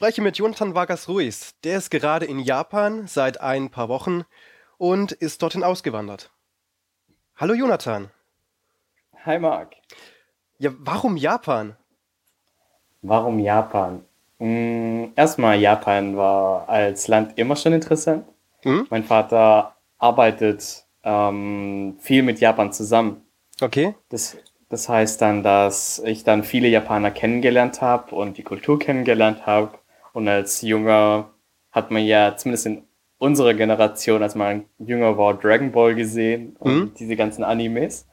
Ich spreche mit Jonathan Vargas Ruiz. Der ist gerade in Japan seit ein paar Wochen und ist dorthin ausgewandert. Hallo Jonathan. Hi Marc. Ja, warum Japan? Warum Japan? Hm, erstmal, Japan war als Land immer schon interessant. Hm? Mein Vater arbeitet ähm, viel mit Japan zusammen. Okay. Das, das heißt dann, dass ich dann viele Japaner kennengelernt habe und die Kultur kennengelernt habe. Und als Junger hat man ja zumindest in unserer Generation, als man jünger war, Dragon Ball gesehen und mhm. diese ganzen Animes.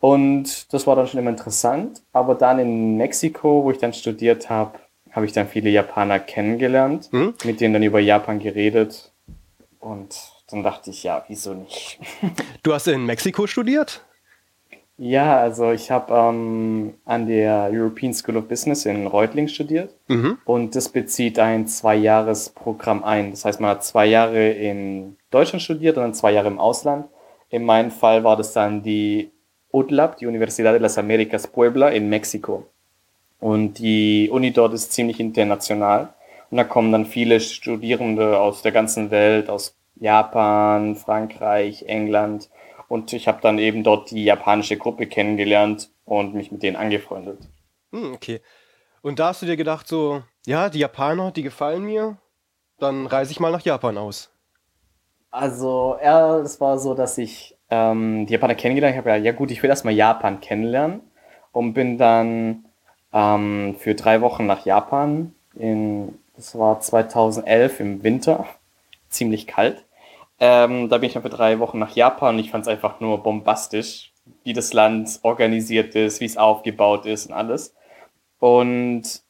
Und das war dann schon immer interessant. Aber dann in Mexiko, wo ich dann studiert habe, habe ich dann viele Japaner kennengelernt, mhm. mit denen dann über Japan geredet. Und dann dachte ich, ja, wieso nicht? Du hast in Mexiko studiert? Ja, also ich habe ähm, an der European School of Business in Reutlingen studiert mhm. und das bezieht ein Zwei-Jahres-Programm ein. Das heißt, man hat zwei Jahre in Deutschland studiert und dann zwei Jahre im Ausland. In meinem Fall war das dann die UTLAB, die Universidad de las Americas Puebla in Mexiko. Und die Uni dort ist ziemlich international. Und da kommen dann viele Studierende aus der ganzen Welt, aus Japan, Frankreich, England und ich habe dann eben dort die japanische Gruppe kennengelernt und mich mit denen angefreundet. Hm, okay. Und da hast du dir gedacht, so, ja, die Japaner, die gefallen mir, dann reise ich mal nach Japan aus. Also, ja, es war so, dass ich ähm, die Japaner kennengelernt habe. Ja, ja, gut, ich will erstmal Japan kennenlernen und bin dann ähm, für drei Wochen nach Japan. In, das war 2011 im Winter, ziemlich kalt. Ähm, da bin ich dann für drei Wochen nach Japan und ich fand es einfach nur bombastisch, wie das Land organisiert ist, wie es aufgebaut ist und alles. Und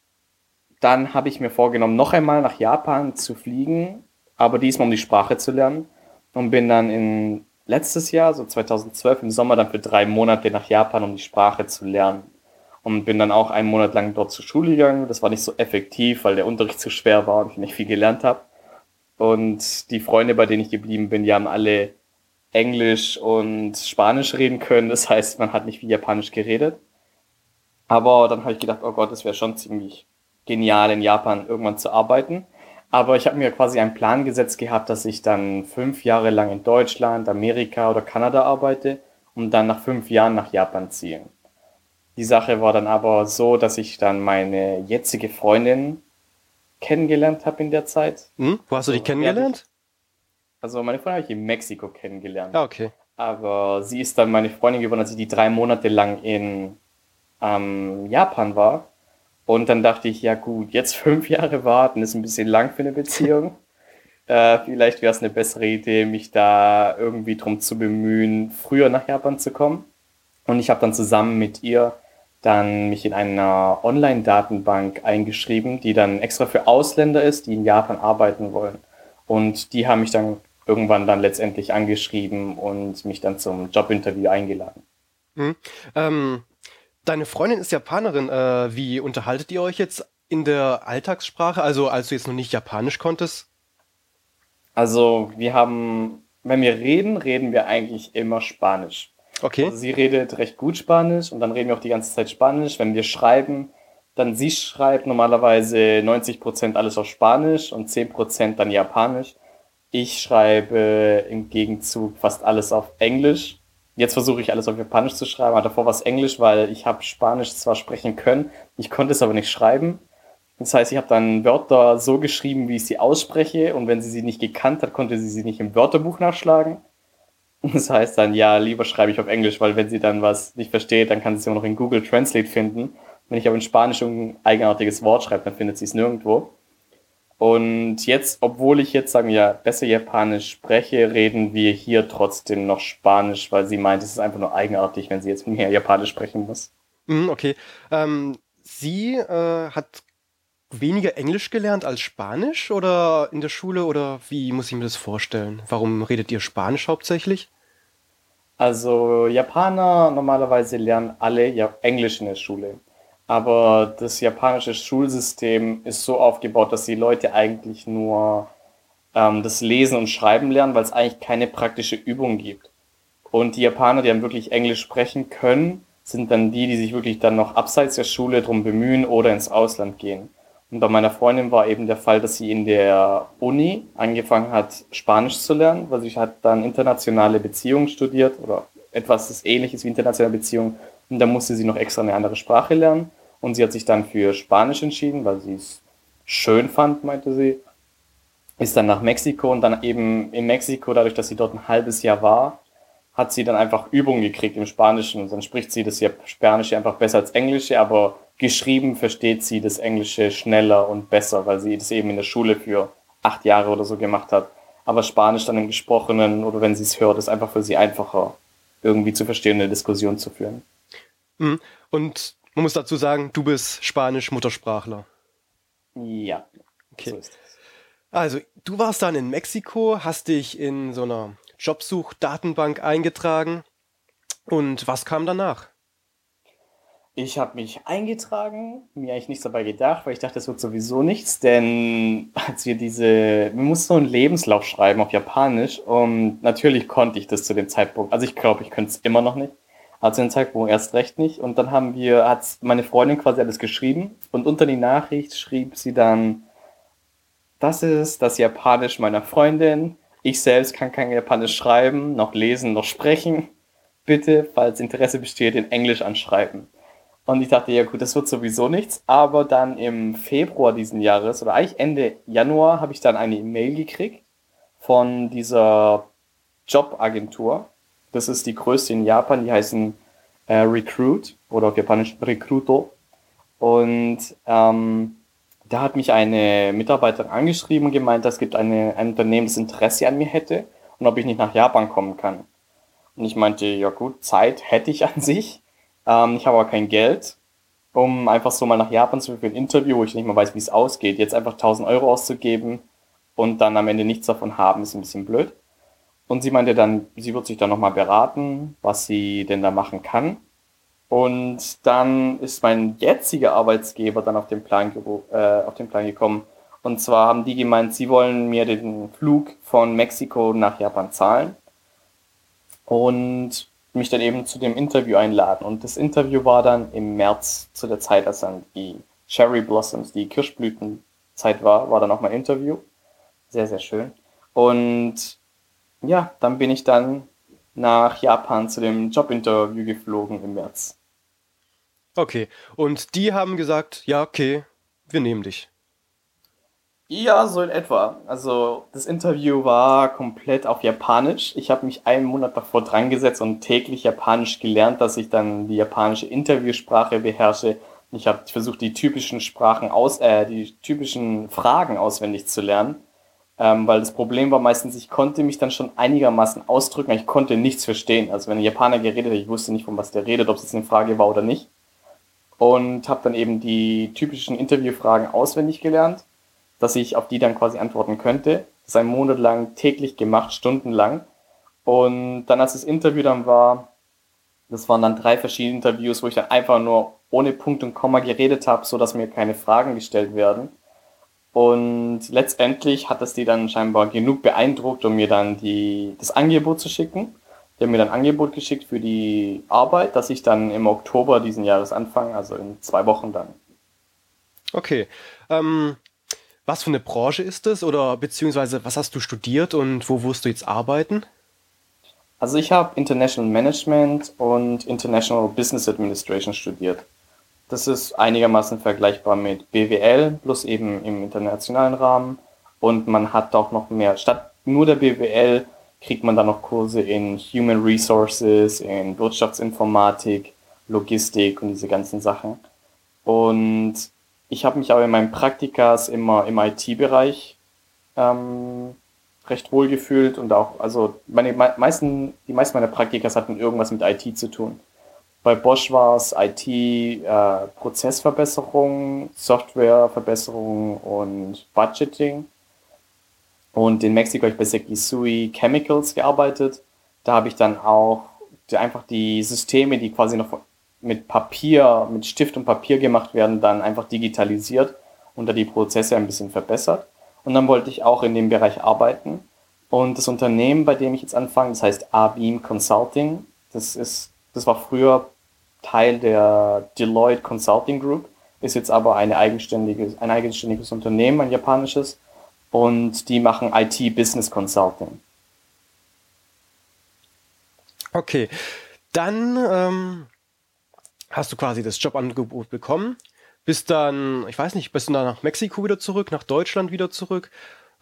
dann habe ich mir vorgenommen, noch einmal nach Japan zu fliegen, aber diesmal um die Sprache zu lernen. Und bin dann in letztes Jahr, so 2012 im Sommer, dann für drei Monate nach Japan, um die Sprache zu lernen. Und bin dann auch einen Monat lang dort zur Schule gegangen. Das war nicht so effektiv, weil der Unterricht zu schwer war und ich nicht viel gelernt habe. Und die Freunde, bei denen ich geblieben bin, die haben alle Englisch und Spanisch reden können. Das heißt, man hat nicht wie Japanisch geredet. Aber dann habe ich gedacht, oh Gott, das wäre schon ziemlich genial, in Japan irgendwann zu arbeiten. Aber ich habe mir quasi einen Plan gesetzt gehabt, dass ich dann fünf Jahre lang in Deutschland, Amerika oder Kanada arbeite und dann nach fünf Jahren nach Japan ziehe. Die Sache war dann aber so, dass ich dann meine jetzige Freundin kennengelernt habe in der Zeit. Hm? Wo hast du die also, kennengelernt? Also meine Freundin habe ich in Mexiko kennengelernt. Ah, okay. Aber sie ist dann meine Freundin geworden, als ich die drei Monate lang in ähm, Japan war. Und dann dachte ich, ja gut, jetzt fünf Jahre warten ist ein bisschen lang für eine Beziehung. äh, vielleicht wäre es eine bessere Idee, mich da irgendwie drum zu bemühen, früher nach Japan zu kommen. Und ich habe dann zusammen mit ihr dann mich in einer Online-Datenbank eingeschrieben, die dann extra für Ausländer ist, die in Japan arbeiten wollen. Und die haben mich dann irgendwann dann letztendlich angeschrieben und mich dann zum Jobinterview eingeladen. Hm. Ähm, deine Freundin ist Japanerin. Äh, wie unterhaltet ihr euch jetzt in der Alltagssprache? Also als du jetzt noch nicht Japanisch konntest? Also wir haben, wenn wir reden, reden wir eigentlich immer Spanisch. Okay. Also sie redet recht gut Spanisch und dann reden wir auch die ganze Zeit Spanisch. Wenn wir schreiben, dann sie schreibt normalerweise 90 Prozent alles auf Spanisch und 10 Prozent dann Japanisch. Ich schreibe im Gegenzug fast alles auf Englisch. Jetzt versuche ich alles auf Japanisch zu schreiben, aber davor war es Englisch, weil ich habe Spanisch zwar sprechen können, ich konnte es aber nicht schreiben. Das heißt, ich habe dann Wörter so geschrieben, wie ich sie ausspreche und wenn sie sie nicht gekannt hat, konnte sie sie nicht im Wörterbuch nachschlagen. Das heißt dann, ja, lieber schreibe ich auf Englisch, weil wenn sie dann was nicht versteht, dann kann sie es immer noch in Google Translate finden. Wenn ich aber in Spanisch ein eigenartiges Wort schreibe, dann findet sie es nirgendwo. Und jetzt, obwohl ich jetzt, sagen wir, besser Japanisch spreche, reden wir hier trotzdem noch Spanisch, weil sie meint, es ist einfach nur eigenartig, wenn sie jetzt mehr Japanisch sprechen muss. Mhm, okay. Ähm, sie äh, hat weniger Englisch gelernt als Spanisch oder in der Schule oder wie muss ich mir das vorstellen? Warum redet ihr Spanisch hauptsächlich? Also Japaner normalerweise lernen alle ja Englisch in der Schule. Aber das japanische Schulsystem ist so aufgebaut, dass die Leute eigentlich nur ähm, das Lesen und Schreiben lernen, weil es eigentlich keine praktische Übung gibt. Und die Japaner, die dann wirklich Englisch sprechen können, sind dann die, die sich wirklich dann noch abseits der Schule drum bemühen oder ins Ausland gehen. Und bei meiner Freundin war eben der Fall, dass sie in der Uni angefangen hat, Spanisch zu lernen, weil sie hat dann internationale Beziehungen studiert oder etwas das ähnliches wie internationale Beziehungen. Und da musste sie noch extra eine andere Sprache lernen. Und sie hat sich dann für Spanisch entschieden, weil sie es schön fand, meinte sie. Ist dann nach Mexiko und dann eben in Mexiko, dadurch, dass sie dort ein halbes Jahr war, hat sie dann einfach Übungen gekriegt im Spanischen und dann spricht sie das Spanische einfach besser als Englische, aber geschrieben versteht sie das Englische schneller und besser, weil sie das eben in der Schule für acht Jahre oder so gemacht hat. Aber Spanisch dann im Gesprochenen oder wenn sie es hört, ist einfach für sie einfacher, irgendwie zu verstehen, eine Diskussion zu führen. Mhm. Und man muss dazu sagen, du bist Spanisch-Muttersprachler. Ja. Okay. So also, du warst dann in Mexiko, hast dich in so einer Jobsuch-Datenbank eingetragen. Und was kam danach? Ich habe mich eingetragen, mir eigentlich nichts dabei gedacht, weil ich dachte, das wird sowieso nichts, denn als wir diese, wir mussten so einen Lebenslauf schreiben auf Japanisch und natürlich konnte ich das zu dem Zeitpunkt, also ich glaube, ich könnte es immer noch nicht, aber zu dem Zeitpunkt erst recht nicht und dann haben wir, hat meine Freundin quasi alles geschrieben und unter die Nachricht schrieb sie dann, das ist das Japanisch meiner Freundin, ich selbst kann kein Japanisch schreiben, noch lesen, noch sprechen, bitte, falls Interesse besteht, in Englisch anschreiben. Und ich dachte, ja gut, das wird sowieso nichts. Aber dann im Februar diesen Jahres oder eigentlich Ende Januar habe ich dann eine E-Mail gekriegt von dieser Jobagentur. Das ist die größte in Japan, die heißen äh, Recruit oder auf Japanisch Recruito. Und ähm, da hat mich eine Mitarbeiterin angeschrieben und gemeint, es gibt eine, ein Unternehmen, das Interesse an mir hätte und ob ich nicht nach Japan kommen kann. Und ich meinte, ja gut, Zeit hätte ich an sich. Ähm, ich habe aber kein Geld, um einfach so mal nach Japan zu für ein Interview, wo ich nicht mal weiß, wie es ausgeht. Jetzt einfach 1000 Euro auszugeben und dann am Ende nichts davon haben, ist ein bisschen blöd. Und sie meinte dann, sie wird sich dann nochmal beraten, was sie denn da machen kann. Und dann ist mein jetziger Arbeitsgeber dann auf den Plan, äh, auf den Plan gekommen. Und zwar haben die gemeint, sie wollen mir den Flug von Mexiko nach Japan zahlen. Und mich dann eben zu dem Interview einladen. Und das Interview war dann im März zu der Zeit, als dann die Cherry Blossoms, die Kirschblütenzeit war, war dann auch mein Interview. Sehr, sehr schön. Und ja, dann bin ich dann nach Japan zu dem Jobinterview geflogen im März. Okay, und die haben gesagt, ja, okay, wir nehmen dich. Ja, so in etwa. Also das Interview war komplett auf Japanisch. Ich habe mich einen Monat davor dran gesetzt und täglich Japanisch gelernt, dass ich dann die japanische Interviewsprache beherrsche. Ich habe versucht, die typischen Sprachen aus, äh, die typischen Fragen auswendig zu lernen. Ähm, weil das Problem war meistens, ich konnte mich dann schon einigermaßen ausdrücken, aber ich konnte nichts verstehen. Also wenn ein Japaner geredet hat, ich wusste nicht, von was der redet, ob es eine Frage war oder nicht. Und habe dann eben die typischen Interviewfragen auswendig gelernt dass ich auf die dann quasi antworten könnte. Das einen Monat lang täglich gemacht, stundenlang. Und dann, als das Interview dann war, das waren dann drei verschiedene Interviews, wo ich dann einfach nur ohne Punkt und Komma geredet habe, so dass mir keine Fragen gestellt werden. Und letztendlich hat es die dann scheinbar genug beeindruckt, um mir dann die, das Angebot zu schicken. Die haben mir dann ein Angebot geschickt für die Arbeit, dass ich dann im Oktober diesen Jahres anfange, also in zwei Wochen dann. Okay. Ähm, was für eine Branche ist es oder beziehungsweise was hast du studiert und wo wirst du jetzt arbeiten? Also ich habe International Management und International Business Administration studiert. Das ist einigermaßen vergleichbar mit BWL, plus eben im internationalen Rahmen. Und man hat auch noch mehr, statt nur der BWL kriegt man dann noch Kurse in Human Resources, in Wirtschaftsinformatik, Logistik und diese ganzen Sachen. Und ich habe mich aber in meinen Praktikas immer im IT-Bereich ähm, recht wohl gefühlt und auch, also meine meisten, die meisten meiner Praktikas hatten irgendwas mit IT zu tun. Bei Bosch war es IT, äh, Prozessverbesserung, Softwareverbesserung und Budgeting. Und in Mexiko habe ich bei Sekisui Chemicals gearbeitet. Da habe ich dann auch einfach die Systeme, die quasi noch mit Papier, mit Stift und Papier gemacht werden, dann einfach digitalisiert und da die Prozesse ein bisschen verbessert. Und dann wollte ich auch in dem Bereich arbeiten. Und das Unternehmen, bei dem ich jetzt anfange, das heißt A-Beam Consulting. Das ist, das war früher Teil der Deloitte Consulting Group, ist jetzt aber eine eigenständige, ein eigenständiges Unternehmen, ein japanisches, und die machen IT Business Consulting. Okay, dann ähm, hast du quasi das Jobangebot bekommen, bist dann, ich weiß nicht, bist du dann nach Mexiko wieder zurück, nach Deutschland wieder zurück.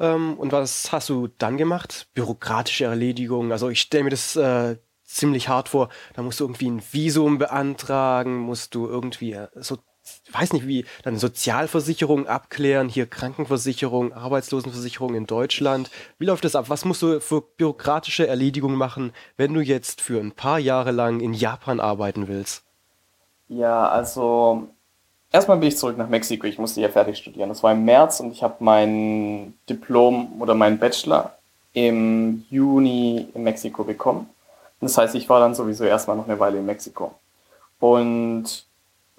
Ähm, und was hast du dann gemacht? Bürokratische Erledigungen. Also ich stelle mir das äh, ziemlich hart vor. Da musst du irgendwie ein Visum beantragen, musst du irgendwie äh, so weiß nicht wie, dann Sozialversicherung abklären, hier Krankenversicherung, Arbeitslosenversicherung in Deutschland. Wie läuft das ab? Was musst du für bürokratische Erledigungen machen, wenn du jetzt für ein paar Jahre lang in Japan arbeiten willst? Ja, also erstmal bin ich zurück nach Mexiko. Ich musste ja fertig studieren. Das war im März und ich habe mein Diplom oder meinen Bachelor im Juni in Mexiko bekommen. Das heißt, ich war dann sowieso erstmal noch eine Weile in Mexiko. Und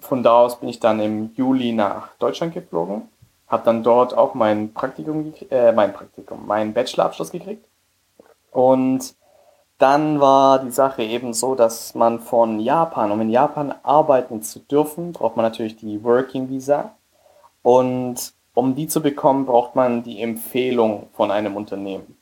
von da aus bin ich dann im Juli nach Deutschland geflogen, habe dann dort auch mein Praktikum, äh, mein Praktikum, meinen Bachelorabschluss gekriegt. Und dann war die Sache eben so, dass man von Japan, um in Japan arbeiten zu dürfen, braucht man natürlich die Working Visa. Und um die zu bekommen, braucht man die Empfehlung von einem Unternehmen.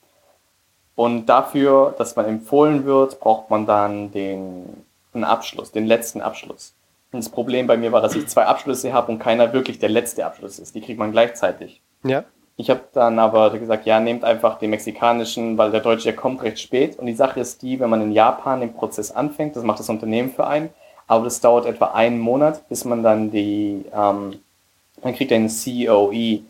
Und dafür, dass man empfohlen wird, braucht man dann den, den Abschluss, den letzten Abschluss. Und das Problem bei mir war, dass ich zwei Abschlüsse habe und keiner wirklich der letzte Abschluss ist. Die kriegt man gleichzeitig. Ja. Ich habe dann aber gesagt, ja, nehmt einfach den mexikanischen, weil der deutsche der kommt recht spät. Und die Sache ist die, wenn man in Japan den Prozess anfängt, das macht das Unternehmen für einen, aber das dauert etwa einen Monat, bis man dann die, ähm, man kriegt einen COE,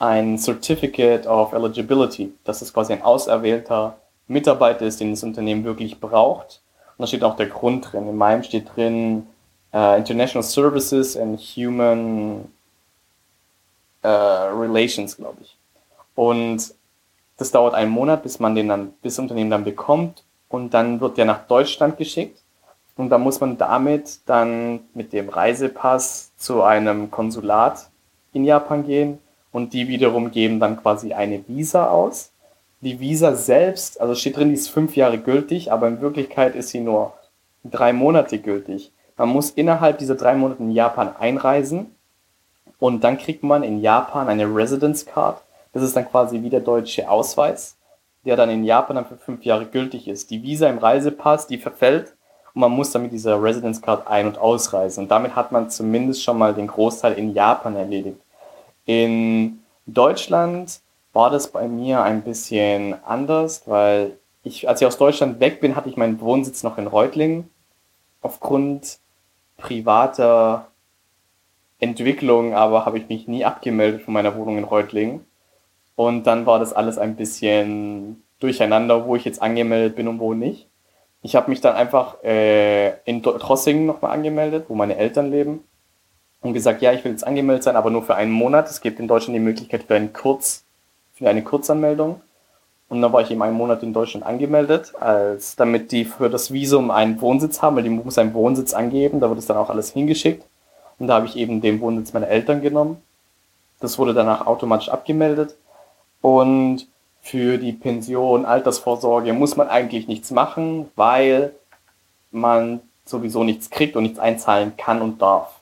ein Certificate of Eligibility. Das ist quasi ein auserwählter Mitarbeiter ist, den das Unternehmen wirklich braucht. Und da steht auch der Grund drin. In meinem steht drin, uh, International Services and Human uh, Relations, glaube ich. Und das dauert einen Monat, bis man den dann, bis das Unternehmen dann bekommt und dann wird der nach Deutschland geschickt und dann muss man damit dann mit dem Reisepass zu einem Konsulat in Japan gehen und die wiederum geben dann quasi eine Visa aus. Die Visa selbst, also steht drin, die ist fünf Jahre gültig, aber in Wirklichkeit ist sie nur drei Monate gültig. Man muss innerhalb dieser drei Monate in Japan einreisen und dann kriegt man in Japan eine Residence Card. Das ist dann quasi wie der deutsche Ausweis, der dann in Japan dann für fünf Jahre gültig ist. Die Visa im Reisepass, die verfällt und man muss dann mit dieser Residence Card ein- und ausreisen. Und damit hat man zumindest schon mal den Großteil in Japan erledigt. In Deutschland war das bei mir ein bisschen anders, weil ich, als ich aus Deutschland weg bin, hatte ich meinen Wohnsitz noch in Reutlingen. Aufgrund privater Entwicklung, aber habe ich mich nie abgemeldet von meiner Wohnung in Reutlingen. Und dann war das alles ein bisschen durcheinander, wo ich jetzt angemeldet bin und wo nicht. Ich habe mich dann einfach äh, in Trossingen nochmal angemeldet, wo meine Eltern leben. Und gesagt, ja, ich will jetzt angemeldet sein, aber nur für einen Monat. Es gibt in Deutschland die Möglichkeit für einen Kurz, für eine Kurzanmeldung. Und dann war ich eben einen Monat in Deutschland angemeldet, als damit die für das Visum einen Wohnsitz haben, weil die muss einen Wohnsitz angeben, da wird es dann auch alles hingeschickt. Und da habe ich eben den Wohnsitz meiner Eltern genommen. Das wurde danach automatisch abgemeldet. Und für die Pension, Altersvorsorge muss man eigentlich nichts machen, weil man sowieso nichts kriegt und nichts einzahlen kann und darf.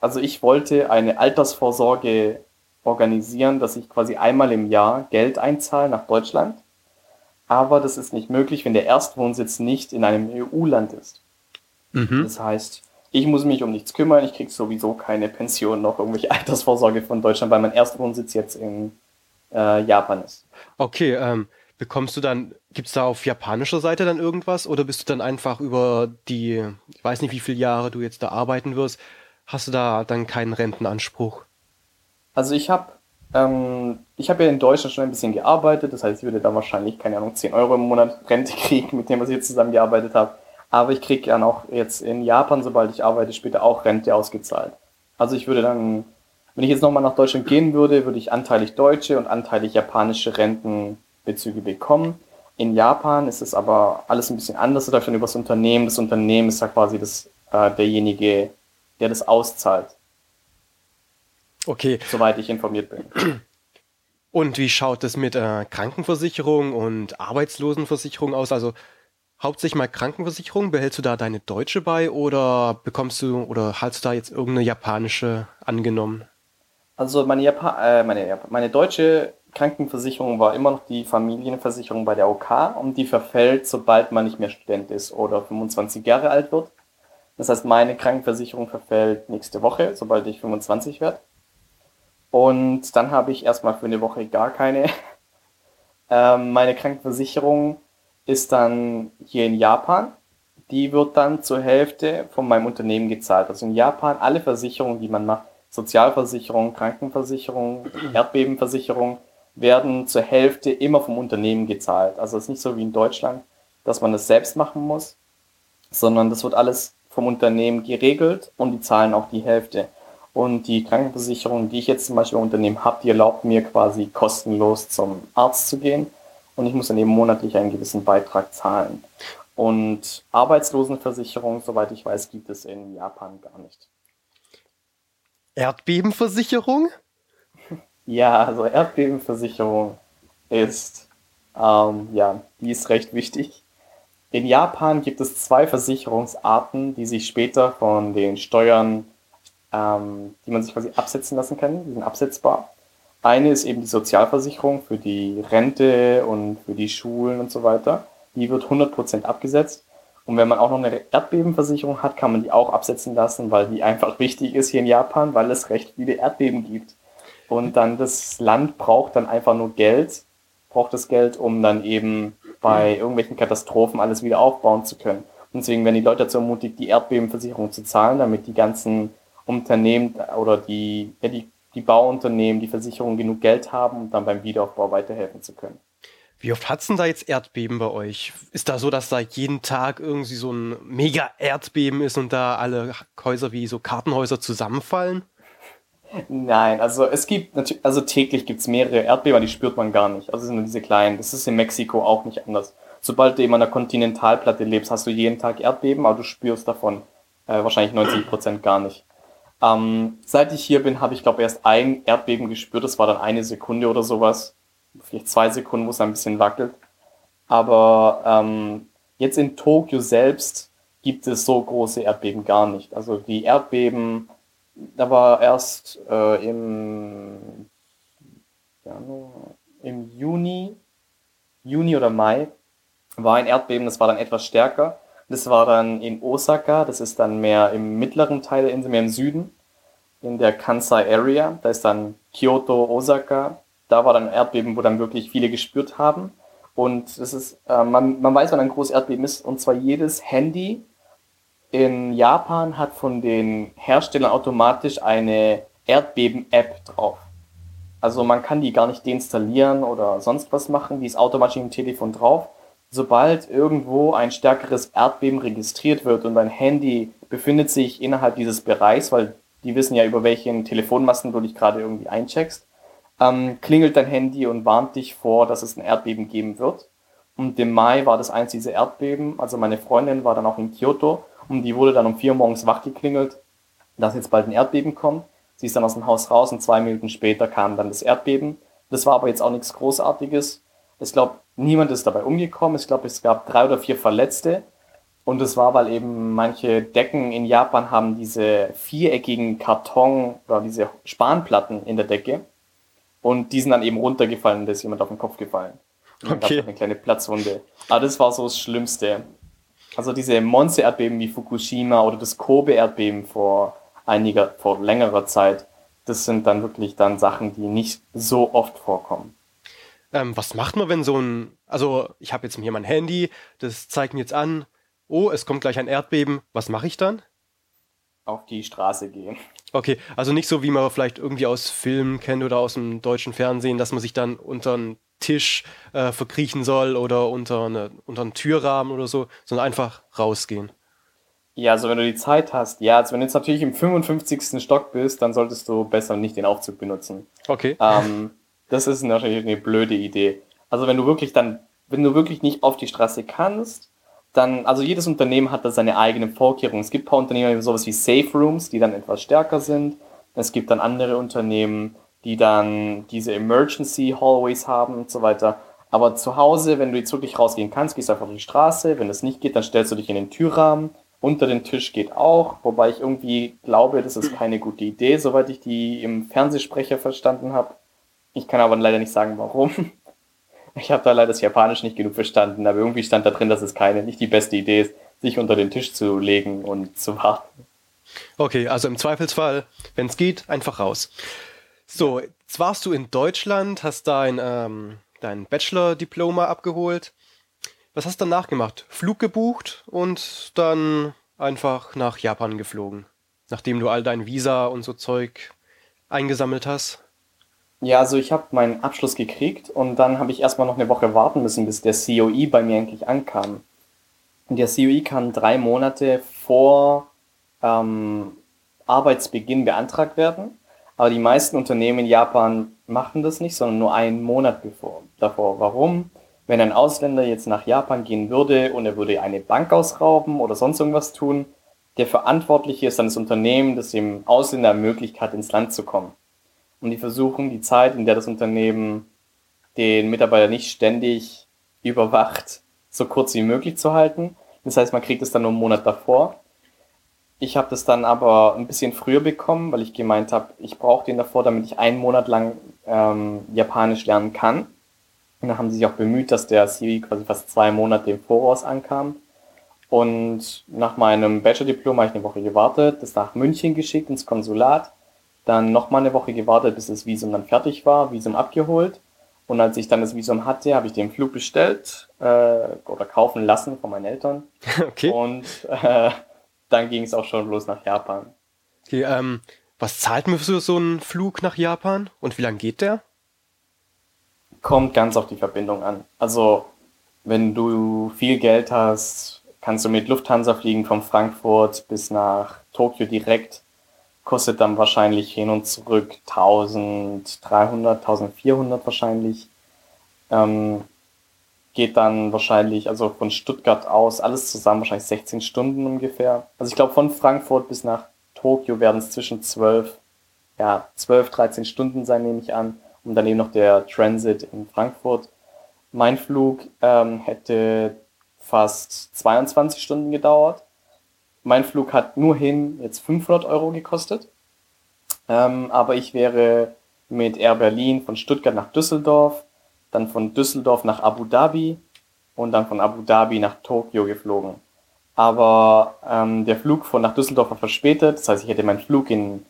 Also ich wollte eine Altersvorsorge organisieren, dass ich quasi einmal im Jahr Geld einzahle nach Deutschland. Aber das ist nicht möglich, wenn der Erstwohnsitz nicht in einem EU-Land ist. Mhm. Das heißt, ich muss mich um nichts kümmern, ich kriege sowieso keine Pension noch irgendwelche Altersvorsorge von Deutschland, weil mein Erstwohnsitz jetzt in äh, Japan ist. Okay, ähm, bekommst du dann, gibt es da auf japanischer Seite dann irgendwas oder bist du dann einfach über die, ich weiß nicht, wie viele Jahre du jetzt da arbeiten wirst, hast du da dann keinen Rentenanspruch? Also ich habe ähm, ich habe ja in Deutschland schon ein bisschen gearbeitet, das heißt, ich würde da wahrscheinlich, keine Ahnung, 10 Euro im Monat Rente kriegen, mit dem, was ich jetzt zusammengearbeitet habe. Aber ich kriege dann auch jetzt in Japan, sobald ich arbeite, später auch Rente ausgezahlt. Also ich würde dann, wenn ich jetzt nochmal nach Deutschland gehen würde, würde ich anteilig deutsche und anteilig japanische Rentenbezüge bekommen. In Japan ist es aber alles ein bisschen anders, das läuft dann über das Unternehmen. Das Unternehmen ist ja quasi das, äh, derjenige, der das auszahlt. Okay. Soweit ich informiert bin. Und wie schaut es mit äh, Krankenversicherung und Arbeitslosenversicherung aus? Also hauptsächlich mal Krankenversicherung? Behältst du da deine deutsche bei oder bekommst du oder hast du da jetzt irgendeine japanische angenommen? Also meine, Japan äh, meine, meine deutsche Krankenversicherung war immer noch die Familienversicherung bei der OK und die verfällt, sobald man nicht mehr Student ist oder 25 Jahre alt wird. Das heißt, meine Krankenversicherung verfällt nächste Woche, sobald ich 25 werde. Und dann habe ich erstmal für eine Woche gar keine. Ähm, meine Krankenversicherung ist dann hier in Japan. Die wird dann zur Hälfte von meinem Unternehmen gezahlt. Also in Japan alle Versicherungen, die man macht, Sozialversicherung, Krankenversicherung, Erdbebenversicherung, werden zur Hälfte immer vom Unternehmen gezahlt. Also es ist nicht so wie in Deutschland, dass man das selbst machen muss, sondern das wird alles vom Unternehmen geregelt und die zahlen auch die Hälfte. Und die Krankenversicherung, die ich jetzt zum Beispiel im Unternehmen habe, die erlaubt mir quasi kostenlos zum Arzt zu gehen und ich muss dann eben monatlich einen gewissen Beitrag zahlen. Und Arbeitslosenversicherung, soweit ich weiß, gibt es in Japan gar nicht. Erdbebenversicherung? Ja, also Erdbebenversicherung ist, ähm, ja, die ist recht wichtig. In Japan gibt es zwei Versicherungsarten, die sich später von den Steuern, ähm, die man sich quasi absetzen lassen kann, die sind absetzbar. Eine ist eben die Sozialversicherung für die Rente und für die Schulen und so weiter. Die wird 100% abgesetzt. Und wenn man auch noch eine Erdbebenversicherung hat, kann man die auch absetzen lassen, weil die einfach wichtig ist hier in Japan, weil es recht viele Erdbeben gibt. Und dann das Land braucht dann einfach nur Geld, braucht das Geld, um dann eben bei irgendwelchen Katastrophen alles wieder aufbauen zu können. Und deswegen werden die Leute dazu ermutigt, die Erdbebenversicherung zu zahlen, damit die ganzen Unternehmen oder die, ja, die, die Bauunternehmen, die Versicherungen genug Geld haben, um dann beim Wiederaufbau weiterhelfen zu können. Wie oft hat es denn da jetzt Erdbeben bei euch? Ist da so, dass da jeden Tag irgendwie so ein Mega-Erdbeben ist und da alle Häuser wie so Kartenhäuser zusammenfallen? Nein, also es gibt natürlich, also täglich gibt es mehrere Erdbeben, die spürt man gar nicht. Also sind nur diese kleinen. Das ist in Mexiko auch nicht anders. Sobald du eben an der Kontinentalplatte lebst, hast du jeden Tag Erdbeben, aber du spürst davon äh, wahrscheinlich 90 Prozent gar nicht. Ähm, seit ich hier bin, habe ich glaube erst ein Erdbeben gespürt. Das war dann eine Sekunde oder sowas. Vielleicht zwei Sekunden, wo es ein bisschen wackelt. Aber ähm, jetzt in Tokio selbst gibt es so große Erdbeben gar nicht. Also die Erdbeben da war erst äh, im, Januar, im Juni, Juni oder Mai, war ein Erdbeben, das war dann etwas stärker. Das war dann in Osaka, das ist dann mehr im mittleren Teil der Insel, mehr im Süden, in der Kansai Area. Da ist dann Kyoto, Osaka. Da war dann ein Erdbeben, wo dann wirklich viele gespürt haben. Und das ist, äh, man, man weiß, wann ein großes Erdbeben ist. Und zwar jedes Handy in Japan hat von den Herstellern automatisch eine Erdbeben-App drauf. Also man kann die gar nicht deinstallieren oder sonst was machen, die ist automatisch im Telefon drauf. Sobald irgendwo ein stärkeres Erdbeben registriert wird und dein Handy befindet sich innerhalb dieses Bereichs, weil die wissen ja, über welchen Telefonmasten du dich gerade irgendwie eincheckst, ähm, klingelt dein Handy und warnt dich vor, dass es ein Erdbeben geben wird. Und im Mai war das eins dieser Erdbeben. Also meine Freundin war dann auch in Kyoto und die wurde dann um vier Uhr morgens wach geklingelt, dass jetzt bald ein Erdbeben kommt. Sie ist dann aus dem Haus raus und zwei Minuten später kam dann das Erdbeben. Das war aber jetzt auch nichts Großartiges. Ich glaube, niemand ist dabei umgekommen. Ich glaube, es gab drei oder vier Verletzte. Und es war, weil eben manche Decken in Japan haben diese viereckigen Karton oder diese Spanplatten in der Decke. Und die sind dann eben runtergefallen und da ist jemand auf den Kopf gefallen. Und okay. eine kleine Platzwunde. Aber das war so das Schlimmste. Also diese Monster-Erdbeben wie Fukushima oder das Kobe-Erdbeben vor einiger, vor längerer Zeit, das sind dann wirklich dann Sachen, die nicht so oft vorkommen. Ähm, was macht man, wenn so ein, also ich habe jetzt hier mein Handy, das zeigt mir jetzt an, oh, es kommt gleich ein Erdbeben, was mache ich dann? Auf die Straße gehen. Okay, also nicht so, wie man vielleicht irgendwie aus Filmen kennt oder aus dem deutschen Fernsehen, dass man sich dann unter einen Tisch äh, verkriechen soll oder unter, eine, unter einen Türrahmen oder so, sondern einfach rausgehen. Ja, also wenn du die Zeit hast, ja, also wenn du jetzt natürlich im 55. Stock bist, dann solltest du besser nicht den Aufzug benutzen. Okay. Ähm, das ist natürlich eine blöde Idee. Also wenn du wirklich dann, wenn du wirklich nicht auf die Straße kannst, dann, also jedes Unternehmen hat da seine eigenen Vorkehrungen. Es gibt ein paar Unternehmen, sowas wie Safe Rooms, die dann etwas stärker sind. Es gibt dann andere Unternehmen, die dann diese Emergency Hallways haben und so weiter. Aber zu Hause, wenn du jetzt wirklich rausgehen kannst, gehst du einfach auf die Straße. Wenn das nicht geht, dann stellst du dich in den Türrahmen. Unter den Tisch geht auch, wobei ich irgendwie glaube, das ist keine gute Idee, soweit ich die im Fernsehsprecher verstanden habe. Ich kann aber leider nicht sagen, warum. Ich habe da leider das Japanisch nicht genug verstanden, aber irgendwie stand da drin, dass es keine, nicht die beste Idee ist, sich unter den Tisch zu legen und zu warten. Okay, also im Zweifelsfall, wenn es geht, einfach raus. So, jetzt warst du in Deutschland, hast dein, ähm, dein Bachelor-Diploma abgeholt. Was hast du danach gemacht? Flug gebucht und dann einfach nach Japan geflogen, nachdem du all dein Visa und so Zeug eingesammelt hast? Ja, also ich habe meinen Abschluss gekriegt und dann habe ich erstmal noch eine Woche warten müssen, bis der COI bei mir endlich ankam. Und der COI kann drei Monate vor ähm, Arbeitsbeginn beantragt werden. Aber die meisten Unternehmen in Japan machen das nicht, sondern nur einen Monat bevor, davor. Warum? Wenn ein Ausländer jetzt nach Japan gehen würde und er würde eine Bank ausrauben oder sonst irgendwas tun, der Verantwortliche ist dann das Unternehmen, das dem Ausländer ermöglicht hat, ins Land zu kommen und die versuchen, die Zeit, in der das Unternehmen den Mitarbeiter nicht ständig überwacht, so kurz wie möglich zu halten. Das heißt, man kriegt es dann nur einen Monat davor. Ich habe das dann aber ein bisschen früher bekommen, weil ich gemeint habe, ich brauche den davor, damit ich einen Monat lang ähm, Japanisch lernen kann. Und dann haben sie sich auch bemüht, dass der CV quasi fast zwei Monate im Voraus ankam. Und nach meinem Bachelor-Diplom habe ich eine Woche gewartet, das nach München geschickt ins Konsulat dann nochmal eine Woche gewartet, bis das Visum dann fertig war, Visum abgeholt. Und als ich dann das Visum hatte, habe ich den Flug bestellt äh, oder kaufen lassen von meinen Eltern. Okay. Und äh, dann ging es auch schon los nach Japan. Okay, ähm, was zahlt man für so einen Flug nach Japan und wie lange geht der? Kommt ganz auf die Verbindung an. Also, wenn du viel Geld hast, kannst du mit Lufthansa fliegen von Frankfurt bis nach Tokio direkt kostet dann wahrscheinlich hin und zurück 1300, 1400 wahrscheinlich. Ähm, geht dann wahrscheinlich, also von Stuttgart aus, alles zusammen wahrscheinlich 16 Stunden ungefähr. Also ich glaube von Frankfurt bis nach Tokio werden es zwischen 12, ja, 12, 13 Stunden sein, nehme ich an. Und dann eben noch der Transit in Frankfurt. Mein Flug ähm, hätte fast 22 Stunden gedauert. Mein Flug hat nur hin jetzt 500 Euro gekostet. Ähm, aber ich wäre mit Air Berlin von Stuttgart nach Düsseldorf, dann von Düsseldorf nach Abu Dhabi und dann von Abu Dhabi nach Tokio geflogen. Aber ähm, der Flug von nach Düsseldorf war verspätet, das heißt, ich hätte meinen Flug in,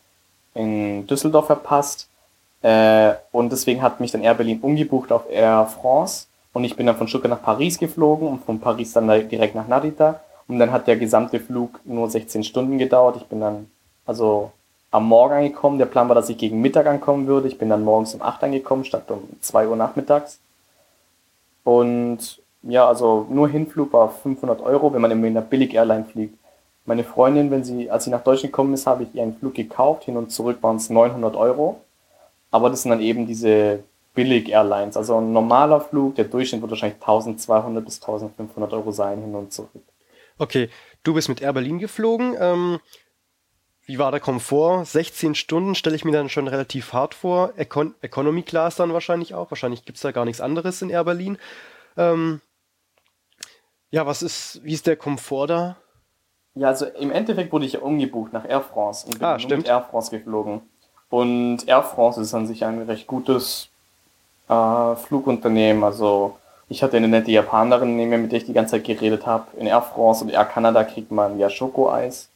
in Düsseldorf verpasst. Äh, und deswegen hat mich dann Air Berlin umgebucht auf Air France. Und ich bin dann von Stuttgart nach Paris geflogen und von Paris dann direkt nach Narita. Und dann hat der gesamte Flug nur 16 Stunden gedauert. Ich bin dann also am Morgen angekommen. Der Plan war, dass ich gegen Mittag ankommen würde. Ich bin dann morgens um 8 angekommen, statt um 2 Uhr nachmittags. Und ja, also nur Hinflug war 500 Euro, wenn man in einer Billig-Airline fliegt. Meine Freundin, wenn sie, als sie nach Deutschland gekommen ist, habe ich ihr einen Flug gekauft. Hin und zurück waren es 900 Euro. Aber das sind dann eben diese Billig-Airlines. Also ein normaler Flug, der Durchschnitt wird wahrscheinlich 1200 bis 1500 Euro sein, hin und zurück. Okay, du bist mit Air Berlin geflogen. Ähm, wie war der Komfort? 16 Stunden stelle ich mir dann schon relativ hart vor. Econ Economy Class dann wahrscheinlich auch. Wahrscheinlich gibt es da gar nichts anderes in Air Berlin. Ähm, ja, was ist, wie ist der Komfort da? Ja, also im Endeffekt wurde ich ja umgebucht nach Air France und bin ah, mit Air France geflogen. Und Air France ist an sich ein recht gutes äh, Flugunternehmen. Also ich hatte eine nette Japanerin neben mir, mit der ich die ganze Zeit geredet habe. In Air France und Air Canada kriegt man ja Schokoeis.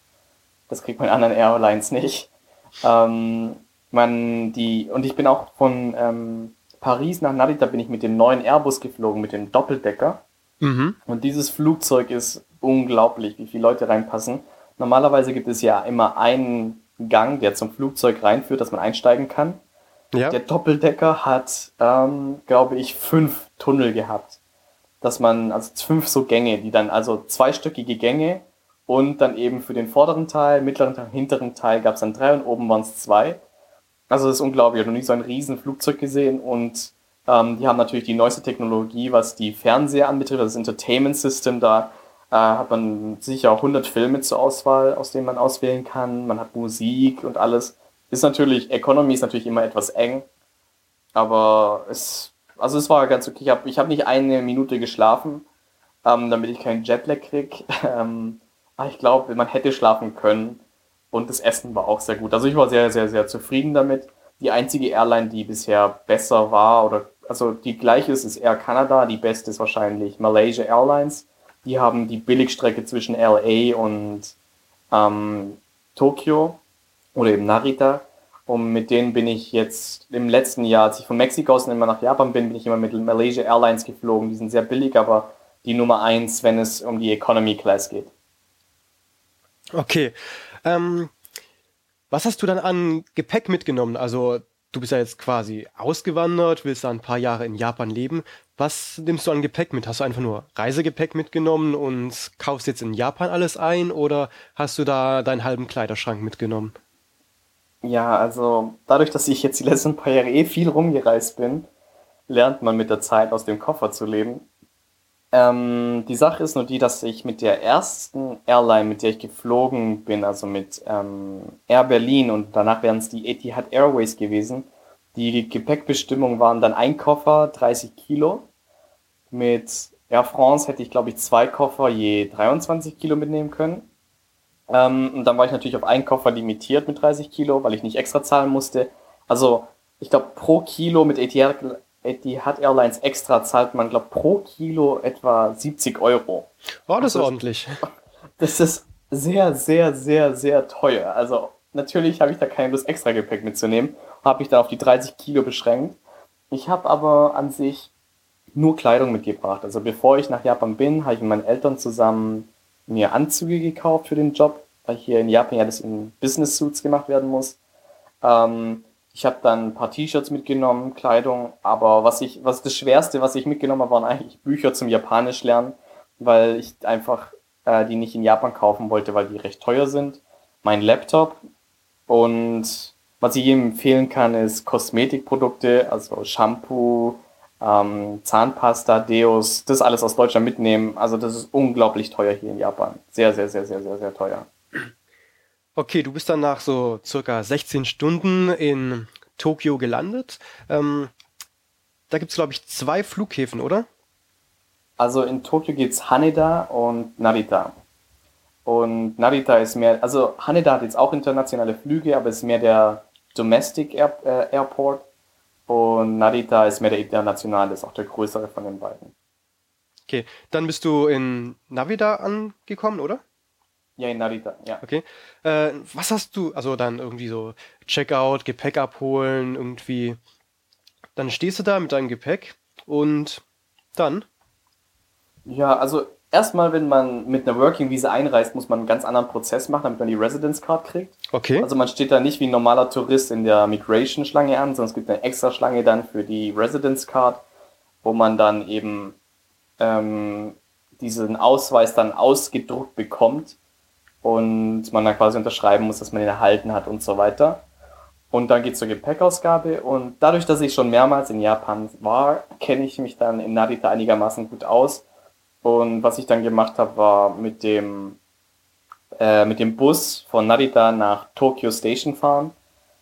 Das kriegt man in anderen Airlines nicht. Ähm, man, die, und ich bin auch von ähm, Paris nach Narita bin ich mit dem neuen Airbus geflogen, mit dem Doppeldecker. Mhm. Und dieses Flugzeug ist unglaublich, wie viele Leute reinpassen. Normalerweise gibt es ja immer einen Gang, der zum Flugzeug reinführt, dass man einsteigen kann. Ja. Der Doppeldecker hat, ähm, glaube ich, fünf Tunnel gehabt. Dass man, also fünf so Gänge, die dann, also zweistöckige Gänge und dann eben für den vorderen Teil, mittleren Teil, hinteren Teil gab es dann drei und oben waren es zwei. Also das ist unglaublich. Ich habe noch nie so ein riesen Flugzeug gesehen und ähm, die haben natürlich die neueste Technologie, was die Fernseher anbetrifft, das Entertainment System. Da äh, hat man sicher auch 100 Filme zur Auswahl, aus denen man auswählen kann. Man hat Musik und alles. Ist natürlich, Economy ist natürlich immer etwas eng, aber es Also es war ganz okay. Ich habe ich hab nicht eine Minute geschlafen, ähm, damit ich keinen Jetlag krieg. Ähm, aber ich glaube, man hätte schlafen können. Und das Essen war auch sehr gut. Also ich war sehr, sehr, sehr zufrieden damit. Die einzige Airline, die bisher besser war oder also die gleiche ist, ist Air Canada. Die beste ist wahrscheinlich Malaysia Airlines. Die haben die Billigstrecke zwischen LA und ähm, Tokio oder eben Narita. Und mit denen bin ich jetzt im letzten Jahr, als ich von Mexiko aus immer nach Japan bin, bin ich immer mit Malaysia Airlines geflogen. Die sind sehr billig, aber die Nummer eins, wenn es um die Economy Class geht. Okay. Ähm, was hast du dann an Gepäck mitgenommen? Also du bist ja jetzt quasi ausgewandert, willst da ein paar Jahre in Japan leben. Was nimmst du an Gepäck mit? Hast du einfach nur Reisegepäck mitgenommen und kaufst jetzt in Japan alles ein oder hast du da deinen halben Kleiderschrank mitgenommen? Ja, also dadurch, dass ich jetzt die letzten paar Jahre eh viel rumgereist bin, lernt man mit der Zeit aus dem Koffer zu leben. Ähm, die Sache ist nur die, dass ich mit der ersten Airline, mit der ich geflogen bin, also mit ähm, Air Berlin und danach wären es die Etihad Airways gewesen, die Gepäckbestimmungen waren dann ein Koffer, 30 Kilo. Mit Air France hätte ich, glaube ich, zwei Koffer je 23 Kilo mitnehmen können. Ähm, und dann war ich natürlich auf einen Koffer limitiert mit 30 Kilo, weil ich nicht extra zahlen musste. Also ich glaube, pro Kilo mit Etihad, Etihad Airlines extra zahlt man, glaube pro Kilo etwa 70 Euro. Oh, das also, ist ordentlich. Das ist sehr, sehr, sehr, sehr teuer. Also natürlich habe ich da keine Lust, extra Gepäck mitzunehmen. Habe ich dann auf die 30 Kilo beschränkt. Ich habe aber an sich nur Kleidung mitgebracht. Also bevor ich nach Japan bin, habe ich mit meinen Eltern zusammen mir Anzüge gekauft für den Job, weil hier in Japan ja das in Business Suits gemacht werden muss. Ähm, ich habe dann ein paar T-Shirts mitgenommen, Kleidung, aber was ich, was das Schwerste, was ich mitgenommen habe, waren eigentlich Bücher zum Japanisch lernen, weil ich einfach äh, die nicht in Japan kaufen wollte, weil die recht teuer sind. Mein Laptop und was ich jedem empfehlen kann, ist Kosmetikprodukte, also Shampoo, ähm, Zahnpasta, Deos, das alles aus Deutschland mitnehmen. Also das ist unglaublich teuer hier in Japan. Sehr, sehr, sehr, sehr, sehr, sehr teuer. Okay, du bist dann nach so circa 16 Stunden in Tokio gelandet. Ähm, da gibt es, glaube ich, zwei Flughäfen, oder? Also in Tokio gibt es Haneda und Narita. Und Narita ist mehr, also Haneda hat jetzt auch internationale Flüge, aber ist mehr der Domestic Air, äh, Airport. Und Narita ist mehr der internationale, ist auch der größere von den beiden. Okay, dann bist du in Navida angekommen, oder? Ja, in Narita, ja. Okay. Äh, was hast du, also dann irgendwie so Checkout, Gepäck abholen, irgendwie. Dann stehst du da mit deinem Gepäck und dann? Ja, also erstmal, wenn man mit einer Working Visa einreist, muss man einen ganz anderen Prozess machen, damit man die Residence Card kriegt. Okay. Also man steht da nicht wie ein normaler Tourist in der Migration Schlange an, sondern es gibt eine extra Schlange dann für die Residence Card, wo man dann eben ähm, diesen Ausweis dann ausgedruckt bekommt und man dann quasi unterschreiben muss, dass man ihn erhalten hat und so weiter. Und dann geht es zur Gepäckausgabe und dadurch, dass ich schon mehrmals in Japan war, kenne ich mich dann in Narita einigermaßen gut aus und was ich dann gemacht habe, war mit dem, äh, mit dem Bus von Narita nach Tokyo Station fahren,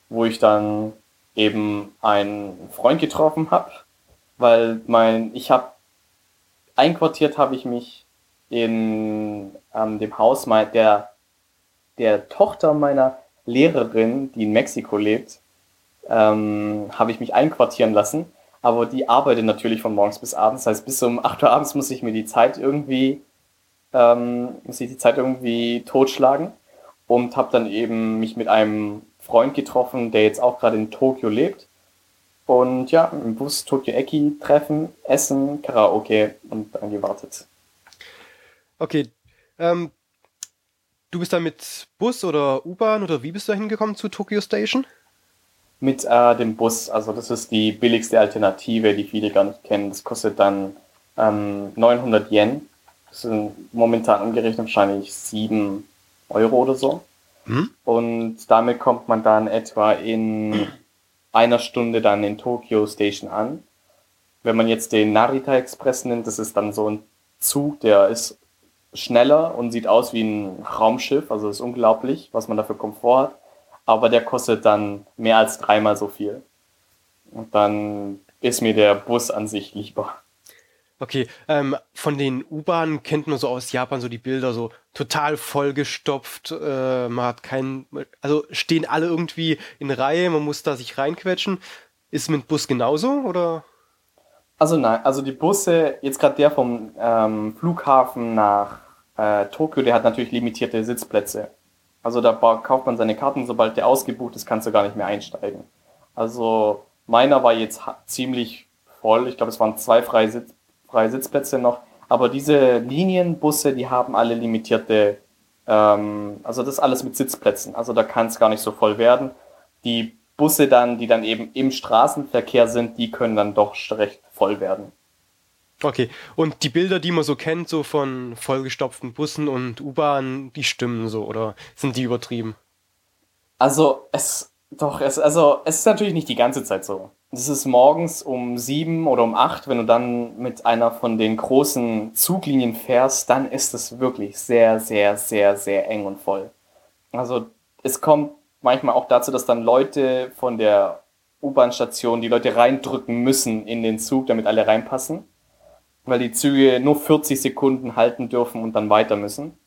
wo ich dann eben einen Freund getroffen habe, weil mein, ich habe einquartiert habe ich mich in ähm, dem Haus mein, der, der Tochter meiner Lehrerin, die in Mexiko lebt, ähm, habe ich mich einquartieren lassen aber die arbeitet natürlich von morgens bis abends. Das heißt, bis um 8 Uhr abends muss ich mir die Zeit irgendwie, ähm, muss ich die Zeit irgendwie totschlagen und habe dann eben mich mit einem Freund getroffen, der jetzt auch gerade in Tokio lebt. Und ja, im Bus Tokyo Eki treffen, essen, Karaoke und dann gewartet. Okay. Ähm, du bist da mit Bus oder U-Bahn oder wie bist du da hingekommen zu Tokyo Station? Mit äh, dem Bus. Also das ist die billigste Alternative, die viele gar nicht kennen. Das kostet dann ähm, 900 Yen. Das sind momentan umgerechnet wahrscheinlich 7 Euro oder so. Hm? Und damit kommt man dann etwa in einer Stunde dann in Tokyo Station an. Wenn man jetzt den Narita Express nimmt, das ist dann so ein Zug, der ist schneller und sieht aus wie ein Raumschiff. Also ist unglaublich, was man dafür Komfort hat aber der kostet dann mehr als dreimal so viel. Und dann ist mir der Bus an sich lieber. Okay, ähm, von den U-Bahnen kennt man so aus Japan so die Bilder so total vollgestopft. Äh, man hat keinen, also stehen alle irgendwie in Reihe, man muss da sich reinquetschen. Ist mit Bus genauso oder? Also nein, also die Busse, jetzt gerade der vom ähm, Flughafen nach äh, Tokio, der hat natürlich limitierte Sitzplätze. Also da kauft man seine Karten, sobald der ausgebucht ist, kannst du gar nicht mehr einsteigen. Also meiner war jetzt ziemlich voll. Ich glaube, es waren zwei freie, Sitz freie Sitzplätze noch. Aber diese Linienbusse, die haben alle limitierte, ähm, also das alles mit Sitzplätzen. Also da kann es gar nicht so voll werden. Die Busse dann, die dann eben im Straßenverkehr sind, die können dann doch recht voll werden. Okay, und die Bilder, die man so kennt, so von vollgestopften Bussen und U-Bahnen, die stimmen so oder sind die übertrieben? Also es, doch, es, also es ist natürlich nicht die ganze Zeit so. Es ist morgens um sieben oder um acht, wenn du dann mit einer von den großen Zuglinien fährst, dann ist es wirklich sehr, sehr, sehr, sehr eng und voll. Also es kommt manchmal auch dazu, dass dann Leute von der U-Bahn-Station die Leute reindrücken müssen in den Zug, damit alle reinpassen, weil die Züge nur 40 Sekunden halten dürfen und dann weiter müssen.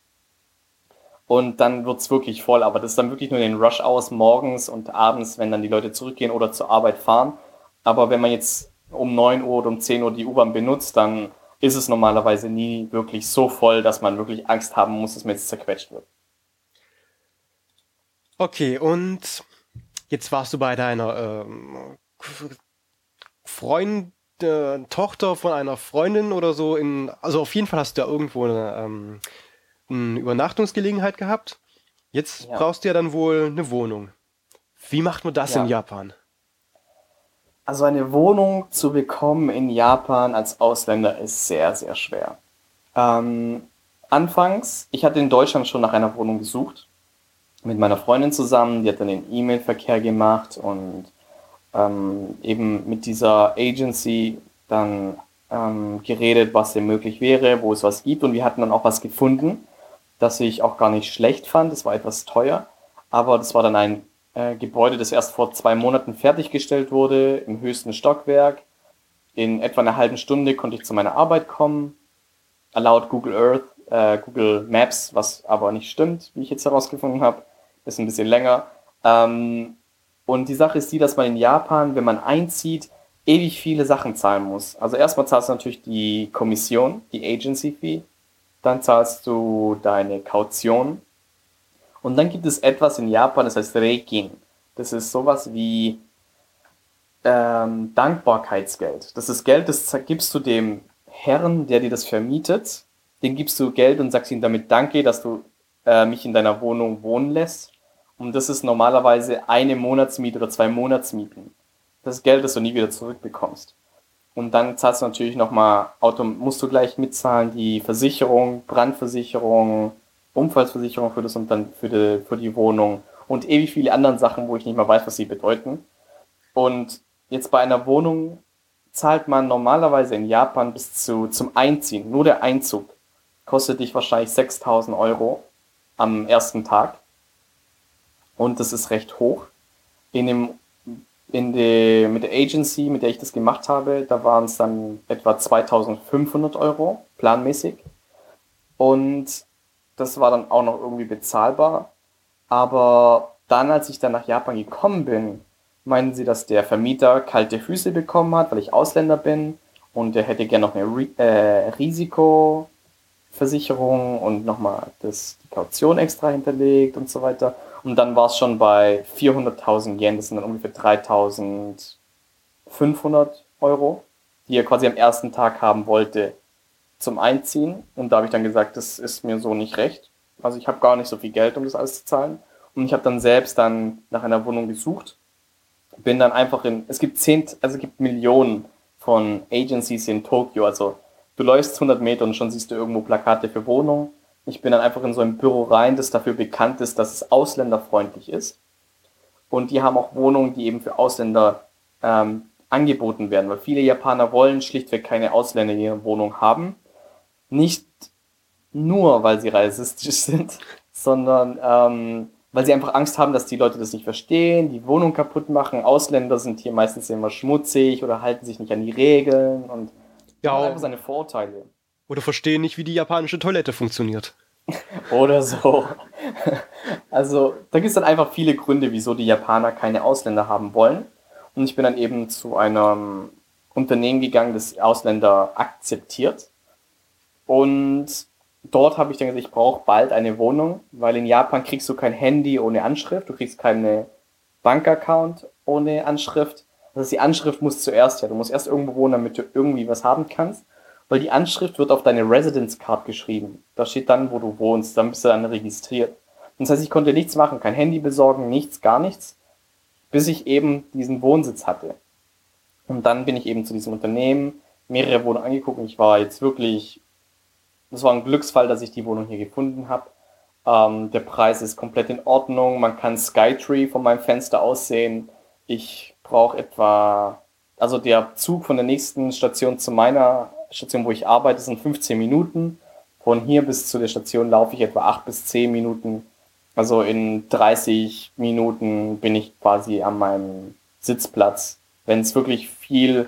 Und dann wird's wirklich voll, aber das ist dann wirklich nur in den Rush-Hours morgens und abends, wenn dann die Leute zurückgehen oder zur Arbeit fahren. Aber wenn man jetzt um 9 Uhr oder um 10 Uhr die U-Bahn benutzt, dann ist es normalerweise nie wirklich so voll, dass man wirklich Angst haben muss, dass man jetzt zerquetscht wird. Okay, und jetzt warst du bei deiner ähm, Freund, äh, Tochter von einer Freundin oder so in, also auf jeden Fall hast du ja irgendwo eine, ähm, eine Übernachtungsgelegenheit gehabt. Jetzt ja. brauchst du ja dann wohl eine Wohnung. Wie macht man das ja. in Japan? Also eine Wohnung zu bekommen in Japan als Ausländer ist sehr, sehr schwer. Ähm, anfangs, ich hatte in Deutschland schon nach einer Wohnung gesucht mit meiner Freundin zusammen, die hat dann den E-Mail-Verkehr gemacht und ähm, eben mit dieser Agency dann ähm, geredet, was denn möglich wäre, wo es was gibt und wir hatten dann auch was gefunden, das ich auch gar nicht schlecht fand. Es war etwas teuer, aber das war dann ein äh, Gebäude, das erst vor zwei Monaten fertiggestellt wurde, im höchsten Stockwerk. In etwa einer halben Stunde konnte ich zu meiner Arbeit kommen. Laut Google Earth, äh, Google Maps, was aber nicht stimmt, wie ich jetzt herausgefunden habe ist ein bisschen länger. Ähm, und die Sache ist die, dass man in Japan, wenn man einzieht, ewig viele Sachen zahlen muss. Also erstmal zahlst du natürlich die Kommission, die Agency Fee, dann zahlst du deine Kaution und dann gibt es etwas in Japan, das heißt Reikin. Das ist sowas wie ähm, Dankbarkeitsgeld. Das ist Geld, das gibst du dem Herrn, der dir das vermietet. Den gibst du Geld und sagst ihm damit Danke, dass du äh, mich in deiner Wohnung wohnen lässt. Und das ist normalerweise eine Monatsmiete oder zwei Monatsmieten. Das Geld, das du nie wieder zurückbekommst. Und dann zahlst du natürlich nochmal, musst du gleich mitzahlen, die Versicherung, Brandversicherung, Unfallversicherung für das und dann für die, für die Wohnung und ewig viele andere Sachen, wo ich nicht mal weiß, was sie bedeuten. Und jetzt bei einer Wohnung zahlt man normalerweise in Japan bis zu, zum Einziehen, nur der Einzug, kostet dich wahrscheinlich 6000 Euro am ersten Tag. Und das ist recht hoch. In dem, in de, mit der Agency, mit der ich das gemacht habe, da waren es dann etwa 2500 Euro planmäßig. Und das war dann auch noch irgendwie bezahlbar. Aber dann, als ich dann nach Japan gekommen bin, meinen sie, dass der Vermieter kalte Füße bekommen hat, weil ich Ausländer bin und er hätte gerne noch eine äh, Risiko, Versicherung und nochmal die Kaution extra hinterlegt und so weiter. Und dann war es schon bei 400.000 Yen, das sind dann ungefähr 3.500 Euro, die er quasi am ersten Tag haben wollte zum Einziehen. Und da habe ich dann gesagt, das ist mir so nicht recht. Also ich habe gar nicht so viel Geld, um das alles zu zahlen. Und ich habe dann selbst dann nach einer Wohnung gesucht. Bin dann einfach in, es gibt zehn, also es gibt Millionen von Agencies in Tokio, also Du läufst 100 Meter und schon siehst du irgendwo Plakate für Wohnungen. Ich bin dann einfach in so ein Büro rein, das dafür bekannt ist, dass es ausländerfreundlich ist. Und die haben auch Wohnungen, die eben für Ausländer ähm, angeboten werden, weil viele Japaner wollen schlichtweg keine Ausländer in ihrer Wohnung haben. Nicht nur, weil sie rassistisch sind, sondern ähm, weil sie einfach Angst haben, dass die Leute das nicht verstehen, die Wohnung kaputt machen. Ausländer sind hier meistens immer schmutzig oder halten sich nicht an die Regeln und Ja, haben einfach seine Vorurteile. Oder verstehen nicht, wie die japanische Toilette funktioniert. Oder so. Also, da gibt es dann einfach viele Gründe, wieso die Japaner keine Ausländer haben wollen. Und ich bin dann eben zu einem Unternehmen gegangen, das Ausländer akzeptiert. Und dort habe ich dann gesagt, ich brauche bald eine Wohnung, weil in Japan kriegst du kein Handy ohne Anschrift, du kriegst keine Bankaccount ohne Anschrift. Das heißt, die Anschrift muss zuerst her. Du musst erst irgendwo wohnen, damit du irgendwie was haben kannst. Weil die Anschrift wird auf deine Residence Card geschrieben. Da steht dann, wo du wohnst. Dann bist du dann registriert. Das heißt, ich konnte nichts machen, kein Handy besorgen, nichts, gar nichts, bis ich eben diesen Wohnsitz hatte. Und dann bin ich eben zu diesem Unternehmen, mehrere Wohnungen angeguckt und ich war jetzt wirklich, das war ein Glücksfall, dass ich die Wohnung hier gefunden habe. Ähm, der Preis ist komplett in Ordnung, man kann Skytree von meinem Fenster aus sehen. Ich brauche etwa, also der Zug von der nächsten Station zu meiner Station, wo ich arbeite, sind 15 Minuten. Von hier bis zu der Station laufe ich etwa 8 bis 10 Minuten. Also in 30 Minuten bin ich quasi an meinem Sitzplatz. Wenn es wirklich viel,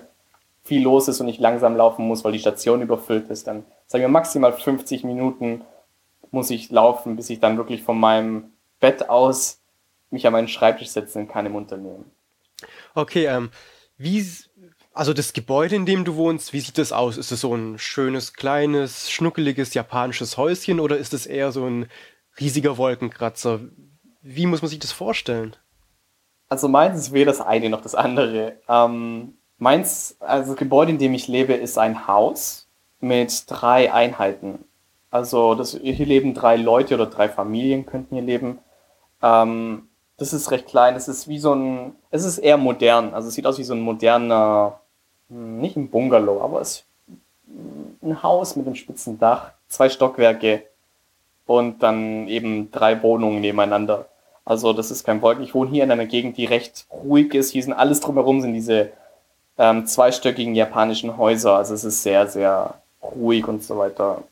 viel los ist und ich langsam laufen muss, weil die Station überfüllt ist, dann sagen wir maximal 50 Minuten muss ich laufen, bis ich dann wirklich von meinem Bett aus mich an meinen Schreibtisch setzen kann im Unternehmen. Okay, ähm, wie, also das Gebäude, in dem du wohnst, wie sieht das aus? Ist es so ein schönes, kleines, schnuckeliges japanisches Häuschen oder ist es eher so ein riesiger Wolkenkratzer? Wie muss man sich das vorstellen? Also meins ist weder das eine noch das andere. Ähm, meins, also das Gebäude, in dem ich lebe, ist ein Haus mit drei Einheiten. Also das, hier leben drei Leute oder drei Familien könnten hier leben. Ähm, das ist recht klein. Es ist wie so ein, es ist eher modern. Also es sieht aus wie so ein moderner, nicht ein Bungalow, aber es ist ein Haus mit einem spitzen Dach, zwei Stockwerke und dann eben drei Wohnungen nebeneinander. Also das ist kein Wolken. Ich wohne hier in einer Gegend, die recht ruhig ist. Hier sind alles drumherum sind diese ähm, zweistöckigen japanischen Häuser. Also es ist sehr, sehr ruhig und so weiter.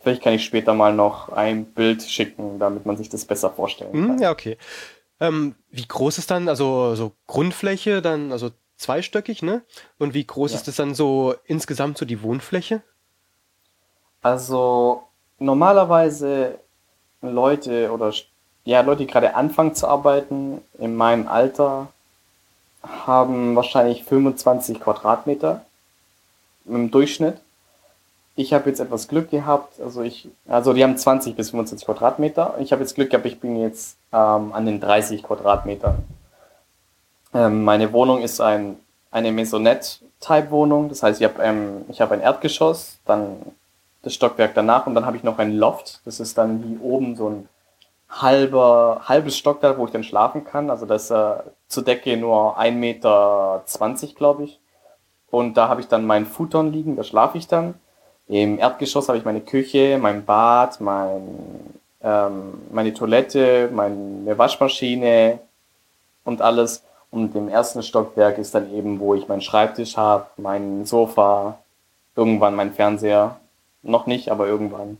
Vielleicht kann ich später mal noch ein Bild schicken, damit man sich das besser vorstellen Hm, kann. ja, okay. Ähm, wie groß ist dann, also so Grundfläche, dann, also zweistöckig, ne? Und wie groß Ja. ist es dann so insgesamt so die Wohnfläche? Also normalerweise Leute oder ja, Leute, die gerade anfangen zu arbeiten, in meinem Alter, haben wahrscheinlich 25 Quadratmeter im Durchschnitt. Ich habe jetzt etwas Glück gehabt, also ich, also die haben 20 bis 25 Quadratmeter. Ich habe jetzt Glück gehabt, ich bin jetzt ähm, an den 30 Quadratmetern. Ähm, meine Wohnung ist ein, eine Maisonette-Type-Wohnung, das heißt, ich habe ähm, ich hab ein Erdgeschoss, dann das Stockwerk danach und dann habe ich noch ein Loft. Das ist dann wie oben so ein halber, halbes Stockwerk, wo ich dann schlafen kann. Also das äh, zur Decke nur 1,20 Meter, glaube ich. Und da habe ich dann meinen Futon liegen, da schlafe ich dann. Im Erdgeschoss habe ich meine Küche, mein Bad, mein, ähm, meine Toilette, meine Waschmaschine und alles. Und im ersten Stockwerk ist dann eben, wo ich meinen Schreibtisch habe, mein Sofa, irgendwann mein Fernseher. Noch nicht, aber irgendwann.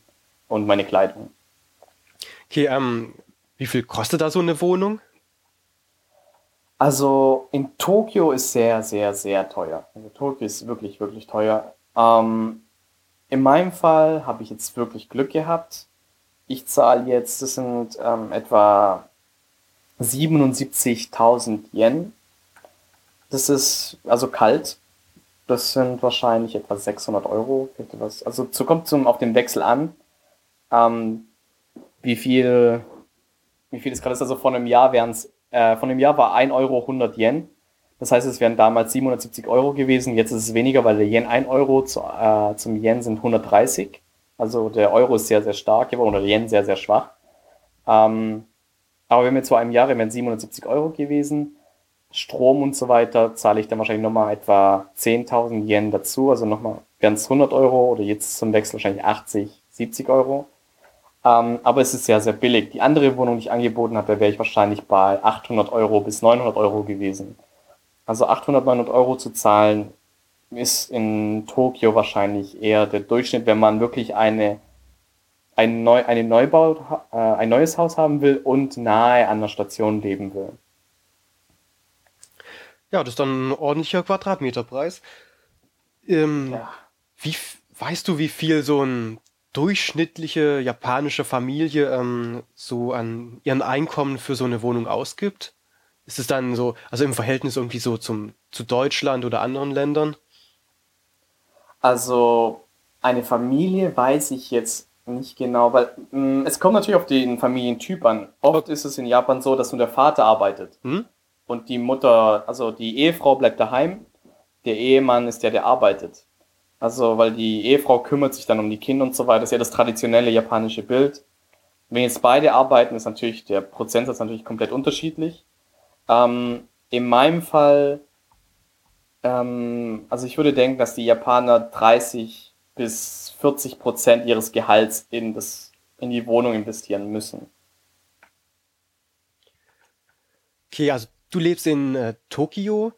Und meine Kleidung. Okay, ähm, wie viel kostet da so eine Wohnung? Also in Tokio ist sehr, sehr, sehr teuer. Also Tokio ist wirklich, wirklich teuer. Ähm, in meinem Fall habe ich jetzt wirklich Glück gehabt. Ich zahle jetzt, das sind ähm, etwa 77.000 Yen. Das ist also kalt. Das sind wahrscheinlich etwa 600 Euro. etwas- Also so kommt zum auf den Wechsel an. Ähm, wie viel, wie viel es gerade ist. Also vor einem Jahr wären es, äh, von einem Jahr war 1 Euro 100 Yen. Das heißt, es wären damals 770 Euro gewesen. Jetzt ist es weniger, weil der Yen 1 Euro zu, äh, zum Yen sind 130. Also der Euro ist sehr, sehr stark oder der Yen sehr, sehr schwach. Ähm, aber wenn wir zu einem Jahr wären es 770 Euro gewesen. Strom und so weiter zahle ich dann wahrscheinlich nochmal etwa 10.000 Yen dazu. Also nochmal es 100 Euro oder jetzt zum Wechsel wahrscheinlich 80, 70 Euro. Ähm, aber es ist sehr, sehr billig. Die andere Wohnung, die ich angeboten habe, wäre ich wahrscheinlich bei 800 Euro bis 900 Euro gewesen. Also 800, 900 Euro zu zahlen ist in Tokio wahrscheinlich eher der Durchschnitt, wenn man wirklich eine ein, Neu eine Neubau, äh, ein neues Haus haben will und nahe an der Station leben will. Ja, das ist dann ein ordentlicher Quadratmeterpreis. Ähm, Ja. wie, weißt du, wie viel so eine durchschnittliche japanische Familie ähm, so an ihren Einkommen für so eine Wohnung ausgibt? Ist es dann so, also im Verhältnis irgendwie so zum, zu Deutschland oder anderen Ländern? Also eine Familie weiß ich jetzt nicht genau, weil mh, es kommt natürlich auf den Familientyp an. Oft ist es in Japan so, dass nur der Vater arbeitet Hm? und die Mutter, also die Ehefrau bleibt daheim, der Ehemann ist der, der arbeitet. Also, weil die Ehefrau kümmert sich dann um die Kinder und so weiter, das ist ja das traditionelle japanische Bild. Wenn jetzt beide arbeiten, ist natürlich der Prozentsatz natürlich komplett unterschiedlich. Ähm, in meinem Fall, ähm, also ich würde denken, dass die Japaner 30 bis 40 Prozent ihres Gehalts in das, in die Wohnung investieren müssen. Okay, also du lebst in äh, Tokio.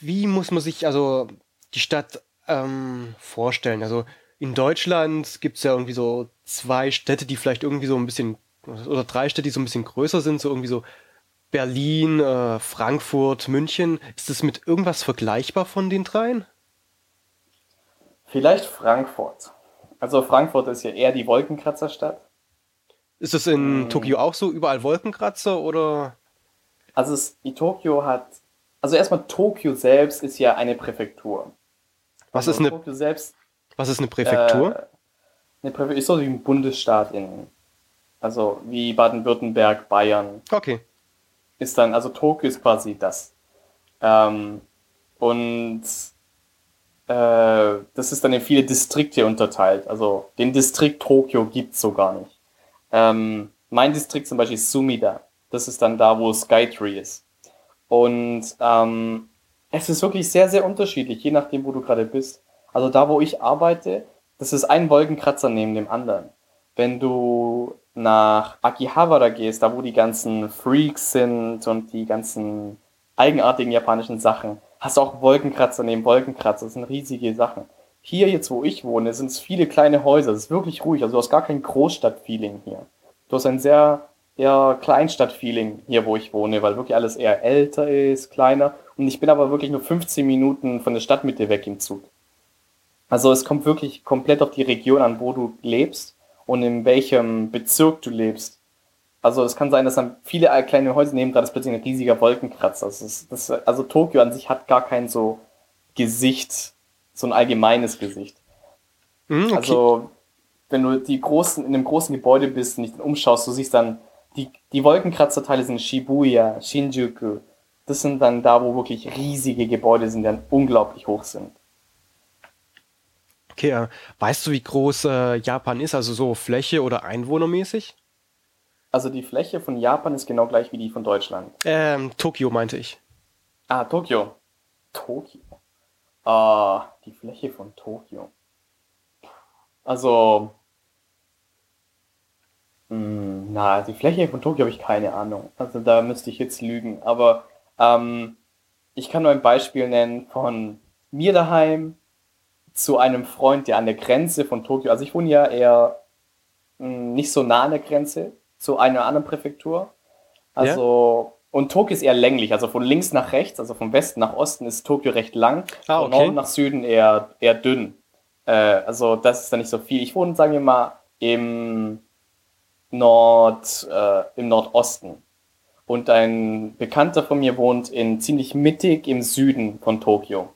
Wie muss man sich also die Stadt ähm, vorstellen? Also in Deutschland gibt es ja irgendwie so zwei Städte, die vielleicht irgendwie so ein bisschen, oder drei Städte, die so ein bisschen größer sind, so irgendwie so Berlin, äh, Frankfurt, München. Ist das mit irgendwas vergleichbar von den dreien? Vielleicht Frankfurt. Also Frankfurt ist ja eher die Wolkenkratzerstadt. Ist das in Hm. Tokio auch so, überall Wolkenkratzer oder? Also es, Tokio hat, also erstmal Tokio selbst ist ja eine Präfektur. Was also ist eine, Tokio selbst was ist eine Präfektur? Äh, eine Präfektur ist so wie ein Bundesstaat in, also wie Baden-Württemberg, Bayern Okay. ist dann, also Tokio ist quasi das. Ähm, und äh, das ist dann in viele Distrikte unterteilt. Also den Distrikt Tokio gibt's so gar nicht. Ähm, mein Distrikt zum Beispiel ist Sumida. Das ist dann da, wo Skytree ist. Und ähm, es ist wirklich sehr, sehr unterschiedlich, je nachdem, wo du gerade bist. Also da, wo ich arbeite, das ist ein Wolkenkratzer neben dem anderen. Wenn du nach Akihabara gehst, da wo die ganzen Freaks sind und die ganzen eigenartigen japanischen Sachen, hast auch Wolkenkratzer neben Wolkenkratzer. Das sind riesige Sachen. Hier jetzt, wo ich wohne, sind es viele kleine Häuser. Es ist wirklich ruhig. Also du hast gar kein Großstadt-Feeling hier. Du hast ein sehr eher Kleinstadt-Feeling hier, wo ich wohne, weil wirklich alles eher älter ist, kleiner. Und ich bin aber wirklich nur 15 Minuten von der Stadtmitte weg im Zug. Also es kommt wirklich komplett auf die Region an, wo du lebst und in welchem Bezirk du lebst. Also es kann sein, dass dann viele kleine Häuser neben dran ist plötzlich ein riesiger Wolkenkratzer. Das ist, das, also Tokio an sich hat gar kein so Gesicht, so ein allgemeines Gesicht. Hm, okay. Also wenn du die großen, in einem großen Gebäude bist und dich dann umschaust, du siehst dann, die, die Wolkenkratzerteile sind Shibuya, Shinjuku. Das sind dann da, wo wirklich riesige Gebäude sind, die dann unglaublich hoch sind. Okay, äh, weißt du, wie groß äh, Japan ist? Also so Fläche oder einwohnermäßig? Also die Fläche von Japan ist genau gleich wie die von Deutschland. Ähm, Tokio meinte ich. Ah, Tokio. Tokio. Ah, die Fläche von Tokio. Also, mh, na, die Fläche von Tokio habe ich keine Ahnung. Also da müsste ich jetzt lügen. Aber ähm, ich kann nur ein Beispiel nennen von mir daheim zu einem Freund, der an der Grenze von Tokio, also ich wohne ja eher mh, nicht so nah an der Grenze zu einer anderen Präfektur. Also, und Tokio ist eher länglich, also von links nach rechts, also von Westen nach Osten ist Tokio recht lang, Ah, von okay. Norden nach Süden eher, eher dünn. Äh, also das ist dann nicht so viel. Ich wohne, sagen wir mal, im Nord, äh, im Nordosten. Und ein Bekannter von mir wohnt in ziemlich mittig im Süden von Tokio.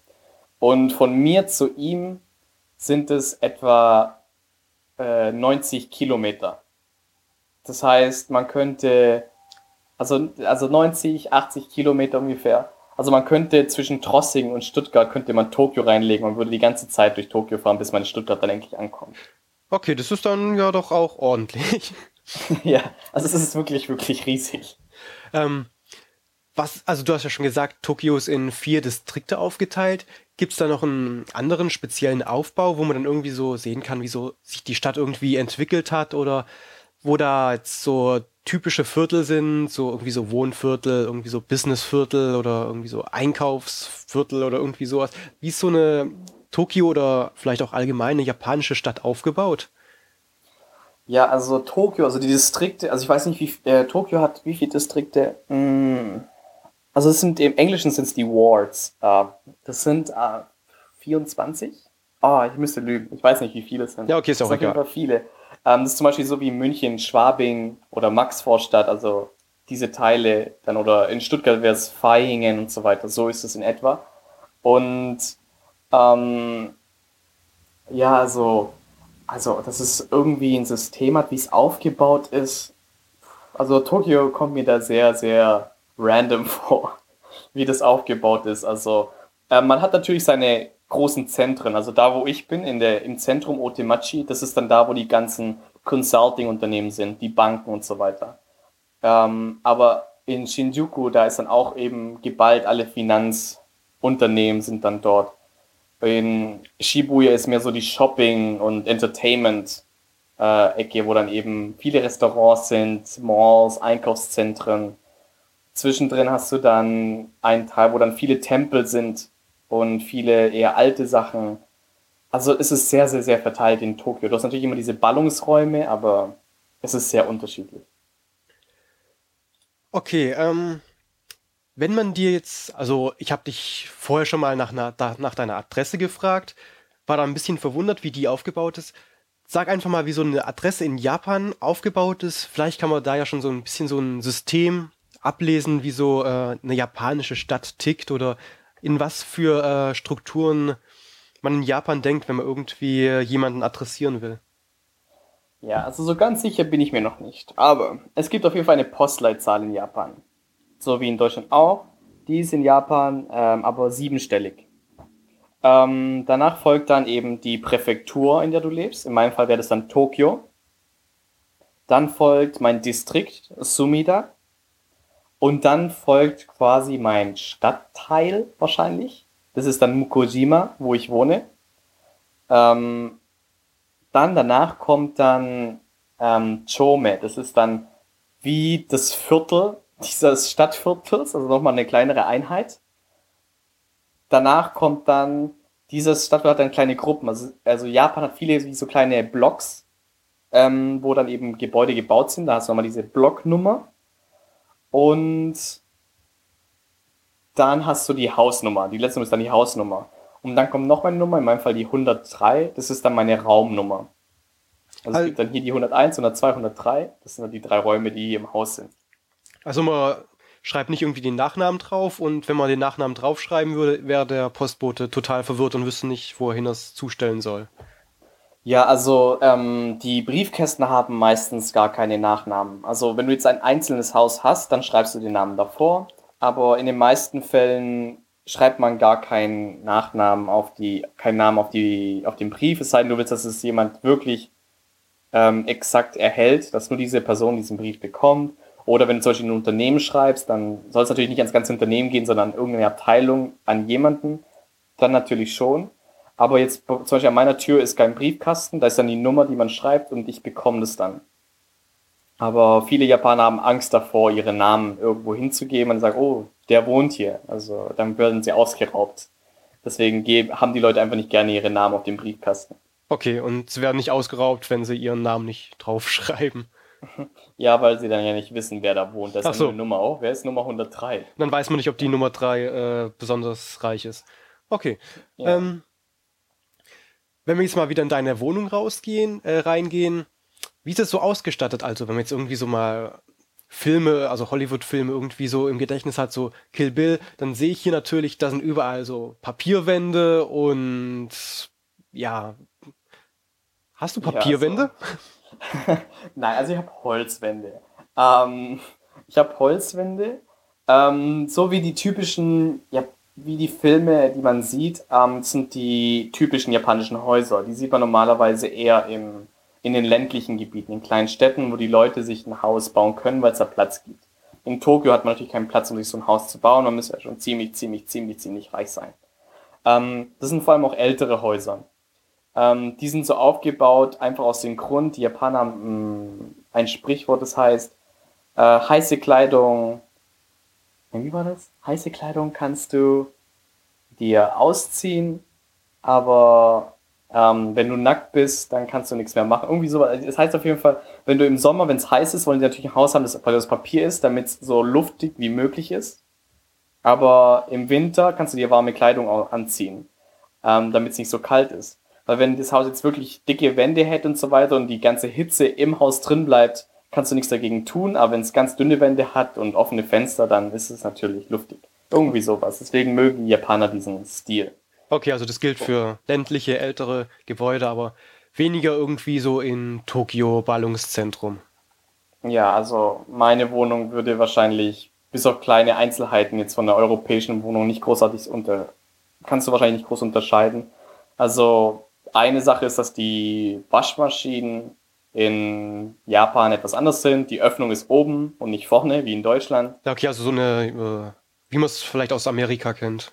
Und von mir zu ihm sind es etwa äh, 90 Kilometer. Das heißt, man könnte, also, also 90, 80 Kilometer ungefähr. Also man könnte zwischen Trossing und Stuttgart könnte man Tokio reinlegen und würde die ganze Zeit durch Tokio fahren, bis man in Stuttgart dann endlich ankommt. Okay, das ist dann ja doch auch ordentlich. ja, also es ist wirklich, wirklich riesig. ähm, was, also du hast ja schon gesagt, Tokio ist in vier Distrikte aufgeteilt. Gibt es da noch einen anderen speziellen Aufbau, wo man dann irgendwie so sehen kann, wie so sich die Stadt irgendwie entwickelt hat oder wo da jetzt so typische Viertel sind, so irgendwie so Wohnviertel, irgendwie so Businessviertel oder irgendwie so Einkaufsviertel oder irgendwie sowas. Wie ist so eine Tokio oder vielleicht auch allgemeine japanische Stadt aufgebaut? Ja, also Tokio, also die Distrikte, also ich weiß nicht, wie äh, Tokio hat wie viele Distrikte. Mm, also es sind im Englischen sind es die Wards. Äh, das sind äh, 24. Ah, oh, ich müsste lügen. Ich weiß nicht, wie viele es sind. Ja, okay, ist auch das egal. Auf viele. Ähm, das ist zum Beispiel so wie München, Schwabing oder Maxvorstadt, also diese Teile dann oder in Stuttgart wäre es Vaihingen und so weiter. So ist es in etwa. Und ähm, ja, also, also, dass es irgendwie ein System hat, wie es aufgebaut ist. Also Tokio kommt mir da sehr, sehr random vor, wie das aufgebaut ist. Also äh, man hat natürlich seine großen Zentren. Also da, wo ich bin, in der, im Zentrum Otemachi, das ist dann da, wo die ganzen Consulting-Unternehmen sind, die Banken und so weiter. Ähm, aber in Shinjuku, da ist dann auch eben geballt, alle Finanzunternehmen sind dann dort. In Shibuya ist mehr so die Shopping- und Entertainment-Ecke, wo dann eben viele Restaurants sind, Malls, Einkaufszentren. Zwischendrin hast du dann einen Teil, wo dann viele Tempel sind und viele eher alte Sachen. Also es ist sehr, sehr, sehr verteilt in Tokio. Du hast natürlich immer diese Ballungsräume, aber es ist sehr unterschiedlich. Okay, ähm, wenn man dir jetzt, also ich habe dich vorher schon mal nach, nach deiner Adresse gefragt, war da ein bisschen verwundert, wie die aufgebaut ist. Sag einfach mal, wie so eine Adresse in Japan aufgebaut ist. Vielleicht kann man da ja schon so ein bisschen so ein System ablesen, wie so äh, eine japanische Stadt tickt oder in was für äh, Strukturen man in Japan denkt, wenn man irgendwie jemanden adressieren will. Ja, also so ganz sicher bin ich mir noch nicht. Aber es gibt auf jeden Fall eine Postleitzahl in Japan. So wie in Deutschland auch. Die ist in Japan ähm, aber siebenstellig. Ähm, danach folgt dann eben die Präfektur, in der du lebst. In meinem Fall wäre das dann Tokio. Dann folgt mein Distrikt Sumida. Und dann folgt quasi mein Stadtteil wahrscheinlich. Das ist dann Mukojima, wo ich wohne. Ähm, dann danach kommt dann ähm, Chome. Das ist dann wie das Viertel dieses Stadtviertels, also nochmal eine kleinere Einheit. Danach kommt dann dieses Stadtviertel hat dann kleine Gruppen. Also, also Japan hat viele wie so kleine Blocks, ähm, wo dann eben Gebäude gebaut sind. Da hast du nochmal diese Blocknummer. Und dann hast du die Hausnummer. Die letzte Nummer ist dann die Hausnummer. Und dann kommt noch meine Nummer, in meinem Fall die 103, das ist dann meine Raumnummer. Also es gibt dann hier die 101, 102, 103, das sind dann die drei Räume, die hier im Haus sind. Also man schreibt nicht irgendwie den Nachnamen drauf und wenn man den Nachnamen draufschreiben würde, wäre der Postbote total verwirrt und wüsste nicht, wohin das zustellen soll. Ja, also ähm, die Briefkästen haben meistens gar keine Nachnamen. Also wenn du jetzt ein einzelnes Haus hast, dann schreibst du den Namen davor. Aber in den meisten Fällen schreibt man gar keinen Nachnamen auf die, keinen Namen auf die, auf den Brief, es sei denn, du willst, dass es jemand wirklich ähm, exakt erhält, dass nur diese Person diesen Brief bekommt. Oder wenn du zum Beispiel ein Unternehmen schreibst, dann soll es natürlich nicht ans ganze Unternehmen gehen, sondern irgendeine Abteilung an jemanden. Dann natürlich schon. Aber jetzt zum Beispiel an meiner Tür ist kein Briefkasten, da ist dann die Nummer, die man schreibt und ich bekomme das dann. Aber viele Japaner haben Angst davor, ihre Namen irgendwo hinzugeben und sagen, oh, der wohnt hier. Also dann werden sie ausgeraubt. Deswegen haben die Leute einfach nicht gerne ihre Namen auf dem Briefkasten. Okay, und sie werden nicht ausgeraubt, wenn sie ihren Namen nicht draufschreiben. Ja, weil sie dann ja nicht wissen, wer da wohnt. Das ist so. eine Nummer auch. Wer ist Nummer 103? Dann weiß man nicht, ob die Nummer 3 äh, besonders reich ist. Okay. Ja. Ähm, wenn wir jetzt mal wieder in deine Wohnung rausgehen, äh, reingehen, wie ist es so ausgestattet? Also, wenn man jetzt irgendwie so mal Filme, also Hollywood-Filme irgendwie so im Gedächtnis hat, so Kill Bill, dann sehe ich hier natürlich, da sind überall so Papierwände und ja. Hast du Papierwände? Ja, so. Nein, also ich habe Holzwände. Ähm, ich habe Holzwände, ähm, so wie die typischen, ja, wie die Filme, die man sieht, ähm, sind die typischen japanischen Häuser. Die sieht man normalerweise eher im in den ländlichen Gebieten, in kleinen Städten, wo die Leute sich ein Haus bauen können, weil es da Platz gibt. In Tokio hat man natürlich keinen Platz, um sich so ein Haus zu bauen. Man müsste ja schon ziemlich, ziemlich, ziemlich, ziemlich reich sein. Ähm, das sind vor allem auch ältere Häuser. Ähm, die sind so aufgebaut, einfach aus dem Grund, die Japaner haben hm, ein Sprichwort, das heißt, äh, heiße Kleidung, wie war das? Heiße Kleidung kannst du dir ausziehen, aber Ähm, wenn du nackt bist, dann kannst du nichts mehr machen. Irgendwie so. Das heißt auf jeden Fall, wenn du im Sommer, wenn es heiß ist, wollen die natürlich ein Haus haben, das, das Papier ist, damit es so luftig wie möglich ist. Aber im Winter kannst du dir warme Kleidung auch anziehen, ähm, damit es nicht so kalt ist. Weil wenn das Haus jetzt wirklich dicke Wände hätte und so weiter und die ganze Hitze im Haus drin bleibt, kannst du nichts dagegen tun. Aber wenn es ganz dünne Wände hat und offene Fenster, dann ist es natürlich luftig. Irgendwie sowas. Deswegen mögen die Japaner diesen Stil. Okay, also das gilt für ländliche, ältere Gebäude, aber weniger irgendwie so in Tokio Ballungszentrum. Ja, also meine Wohnung würde wahrscheinlich bis auf kleine Einzelheiten jetzt von der europäischen Wohnung nicht großartig unter kannst du wahrscheinlich nicht groß unterscheiden. Also eine Sache ist, dass die Waschmaschinen in Japan etwas anders sind. Die Öffnung ist oben und nicht vorne, wie in Deutschland. Okay, also so eine, äh, wie man es vielleicht aus Amerika kennt.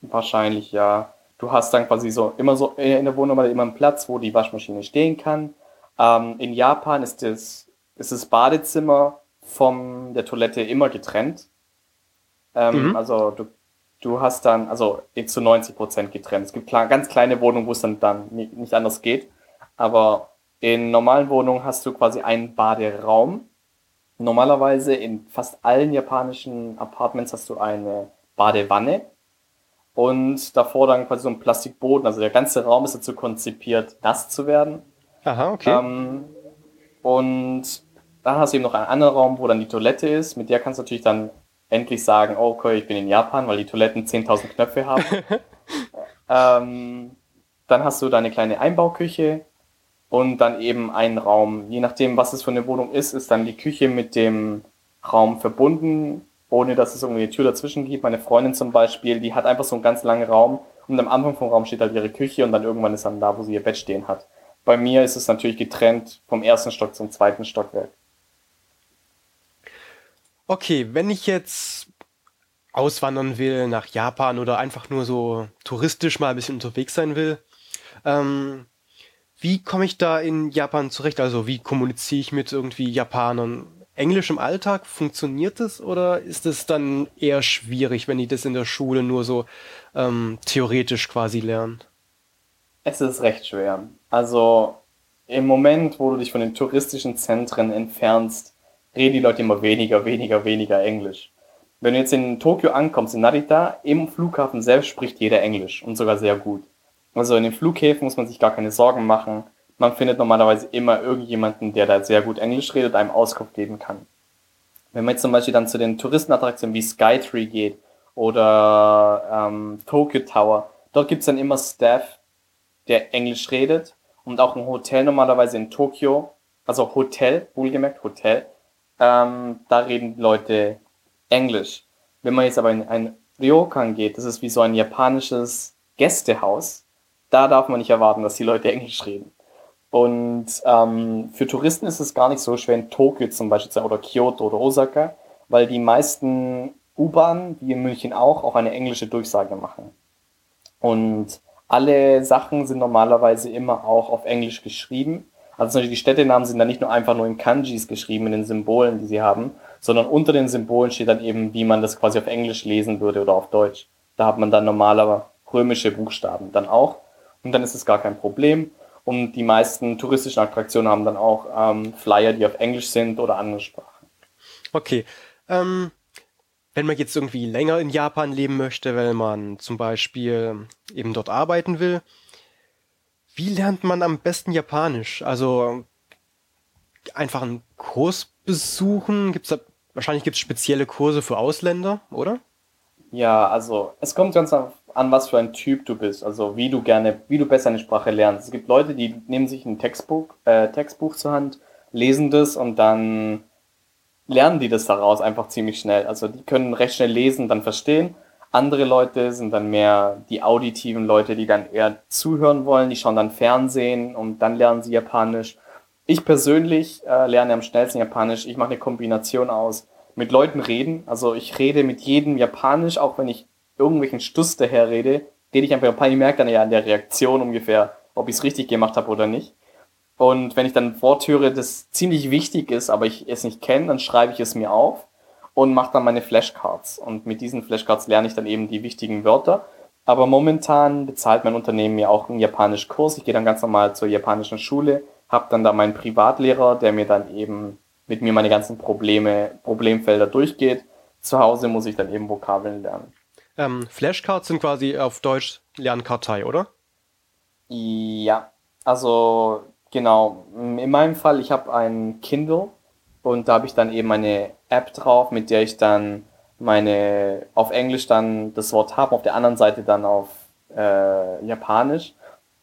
Wahrscheinlich, ja. Du hast dann quasi so immer so in der Wohnung immer einen Platz, wo die Waschmaschine stehen kann. Ähm, in Japan ist das, ist das Badezimmer von der Toilette immer getrennt. Ähm, mhm. Also du, du hast dann, also zu 90 Prozent getrennt. Es gibt klar, ganz kleine Wohnungen, wo es dann, dann nicht anders geht. Aber in normalen Wohnungen hast du quasi einen Baderaum. Normalerweise in fast allen japanischen Apartments hast du eine Badewanne und davor dann quasi so ein Plastikboden. Also der ganze Raum ist dazu konzipiert, nass zu werden. Aha, okay. Ähm, und dann hast du eben noch einen anderen Raum, wo dann die Toilette ist. Mit der kannst du natürlich dann endlich sagen, oh, okay, ich bin in Japan, weil die Toiletten 10.000 Knöpfe haben. ähm, dann hast du deine kleine Einbauküche und dann eben einen Raum. Je nachdem, was es für eine Wohnung ist, ist dann die Küche mit dem Raum verbunden ohne dass es irgendwie eine Tür dazwischen gibt. Meine Freundin zum Beispiel, die hat einfach so einen ganz langen Raum und am Anfang vom Raum steht halt ihre Küche und dann irgendwann ist dann da, wo sie ihr Bett stehen hat. Bei mir ist es natürlich getrennt vom ersten Stock zum zweiten Stockwerk. Okay, wenn ich jetzt auswandern will nach Japan oder einfach nur so touristisch mal ein bisschen unterwegs sein will, ähm, wie komme ich da in Japan zurecht? Also wie kommuniziere ich mit irgendwie Japanern? Englisch im Alltag, funktioniert das oder ist es dann eher schwierig, wenn die das in der Schule nur so ähm, theoretisch quasi lernen? Es ist recht schwer. Also im Moment, wo du dich von den touristischen Zentren entfernst, reden die Leute immer weniger, weniger, weniger Englisch. Wenn du jetzt in Tokio ankommst, in Narita, im Flughafen selbst spricht jeder Englisch und sogar sehr gut. Also in den Flughäfen muss man sich gar keine Sorgen machen man findet normalerweise immer irgendjemanden, der da sehr gut Englisch redet, einem Auskunft geben kann. Wenn man jetzt zum Beispiel dann zu den Touristenattraktionen wie Skytree geht oder ähm, Tokyo Tower, dort gibt's dann immer Staff, der Englisch redet und auch ein Hotel normalerweise in Tokio, also Hotel, wohlgemerkt Hotel, ähm, da reden Leute Englisch. Wenn man jetzt aber in ein Ryokan geht, das ist wie so ein japanisches Gästehaus, da darf man nicht erwarten, dass die Leute Englisch reden. Und ähm, für Touristen ist es gar nicht so schwer in Tokio zum Beispiel zu sein, oder Kyoto oder Osaka, weil die meisten U-Bahnen, wie in München auch, auch eine englische Durchsage machen. Und alle Sachen sind normalerweise immer auch auf Englisch geschrieben. Also zum Beispiel die Städtenamen sind dann nicht nur einfach nur in Kanjis geschrieben, in den Symbolen, die sie haben, sondern unter den Symbolen steht dann eben, wie man das quasi auf Englisch lesen würde oder auf Deutsch. Da hat man dann normale römische Buchstaben dann auch. Und dann ist es gar kein Problem. Und die meisten touristischen Attraktionen haben dann auch ähm, Flyer, die auf Englisch sind oder andere Sprachen. Okay. Ähm, wenn man jetzt irgendwie länger in Japan leben möchte, weil man zum Beispiel eben dort arbeiten will, wie lernt man am besten Japanisch? Also einfach einen Kurs besuchen? Gibt's da, wahrscheinlich gibt es spezielle Kurse für Ausländer, oder? Ja, also es kommt ganz auf an was für ein Typ du bist, also wie du gerne, wie du besser eine Sprache lernst. Es gibt Leute, die nehmen sich ein Textbuch, äh, Textbuch zur Hand, lesen das und dann lernen die das daraus einfach ziemlich schnell. Also die können recht schnell lesen, dann verstehen. Andere Leute sind dann mehr die auditiven Leute, die dann eher zuhören wollen, die schauen dann Fernsehen und dann lernen sie Japanisch. Ich persönlich äh, lerne am schnellsten Japanisch. Ich mache eine Kombination aus mit Leuten reden. Also ich rede mit jedem Japanisch, auch wenn ich irgendwelchen Stuss daherrede, rede ich einfach ein paar, ich merke dann ja an der Reaktion ungefähr, ob ich es richtig gemacht habe oder nicht. Und wenn ich dann ein Wort höre, das ziemlich wichtig ist, aber ich es nicht kenne, dann schreibe ich es mir auf und mache dann meine Flashcards. Und mit diesen Flashcards lerne ich dann eben die wichtigen Wörter. Aber momentan bezahlt mein Unternehmen mir auch einen japanischen Kurs. Ich gehe dann ganz normal zur japanischen Schule, habe dann da meinen Privatlehrer, der mir dann eben mit mir meine ganzen Probleme, Problemfelder durchgeht. Zu Hause muss ich dann eben Vokabeln lernen. Ähm, Flashcards sind quasi auf Deutsch Lernkartei, oder? Ja, also genau. In meinem Fall, ich habe ein Kindle und da habe ich dann eben eine App drauf, mit der ich dann meine auf Englisch dann das Wort habe, auf der anderen Seite dann auf äh, Japanisch.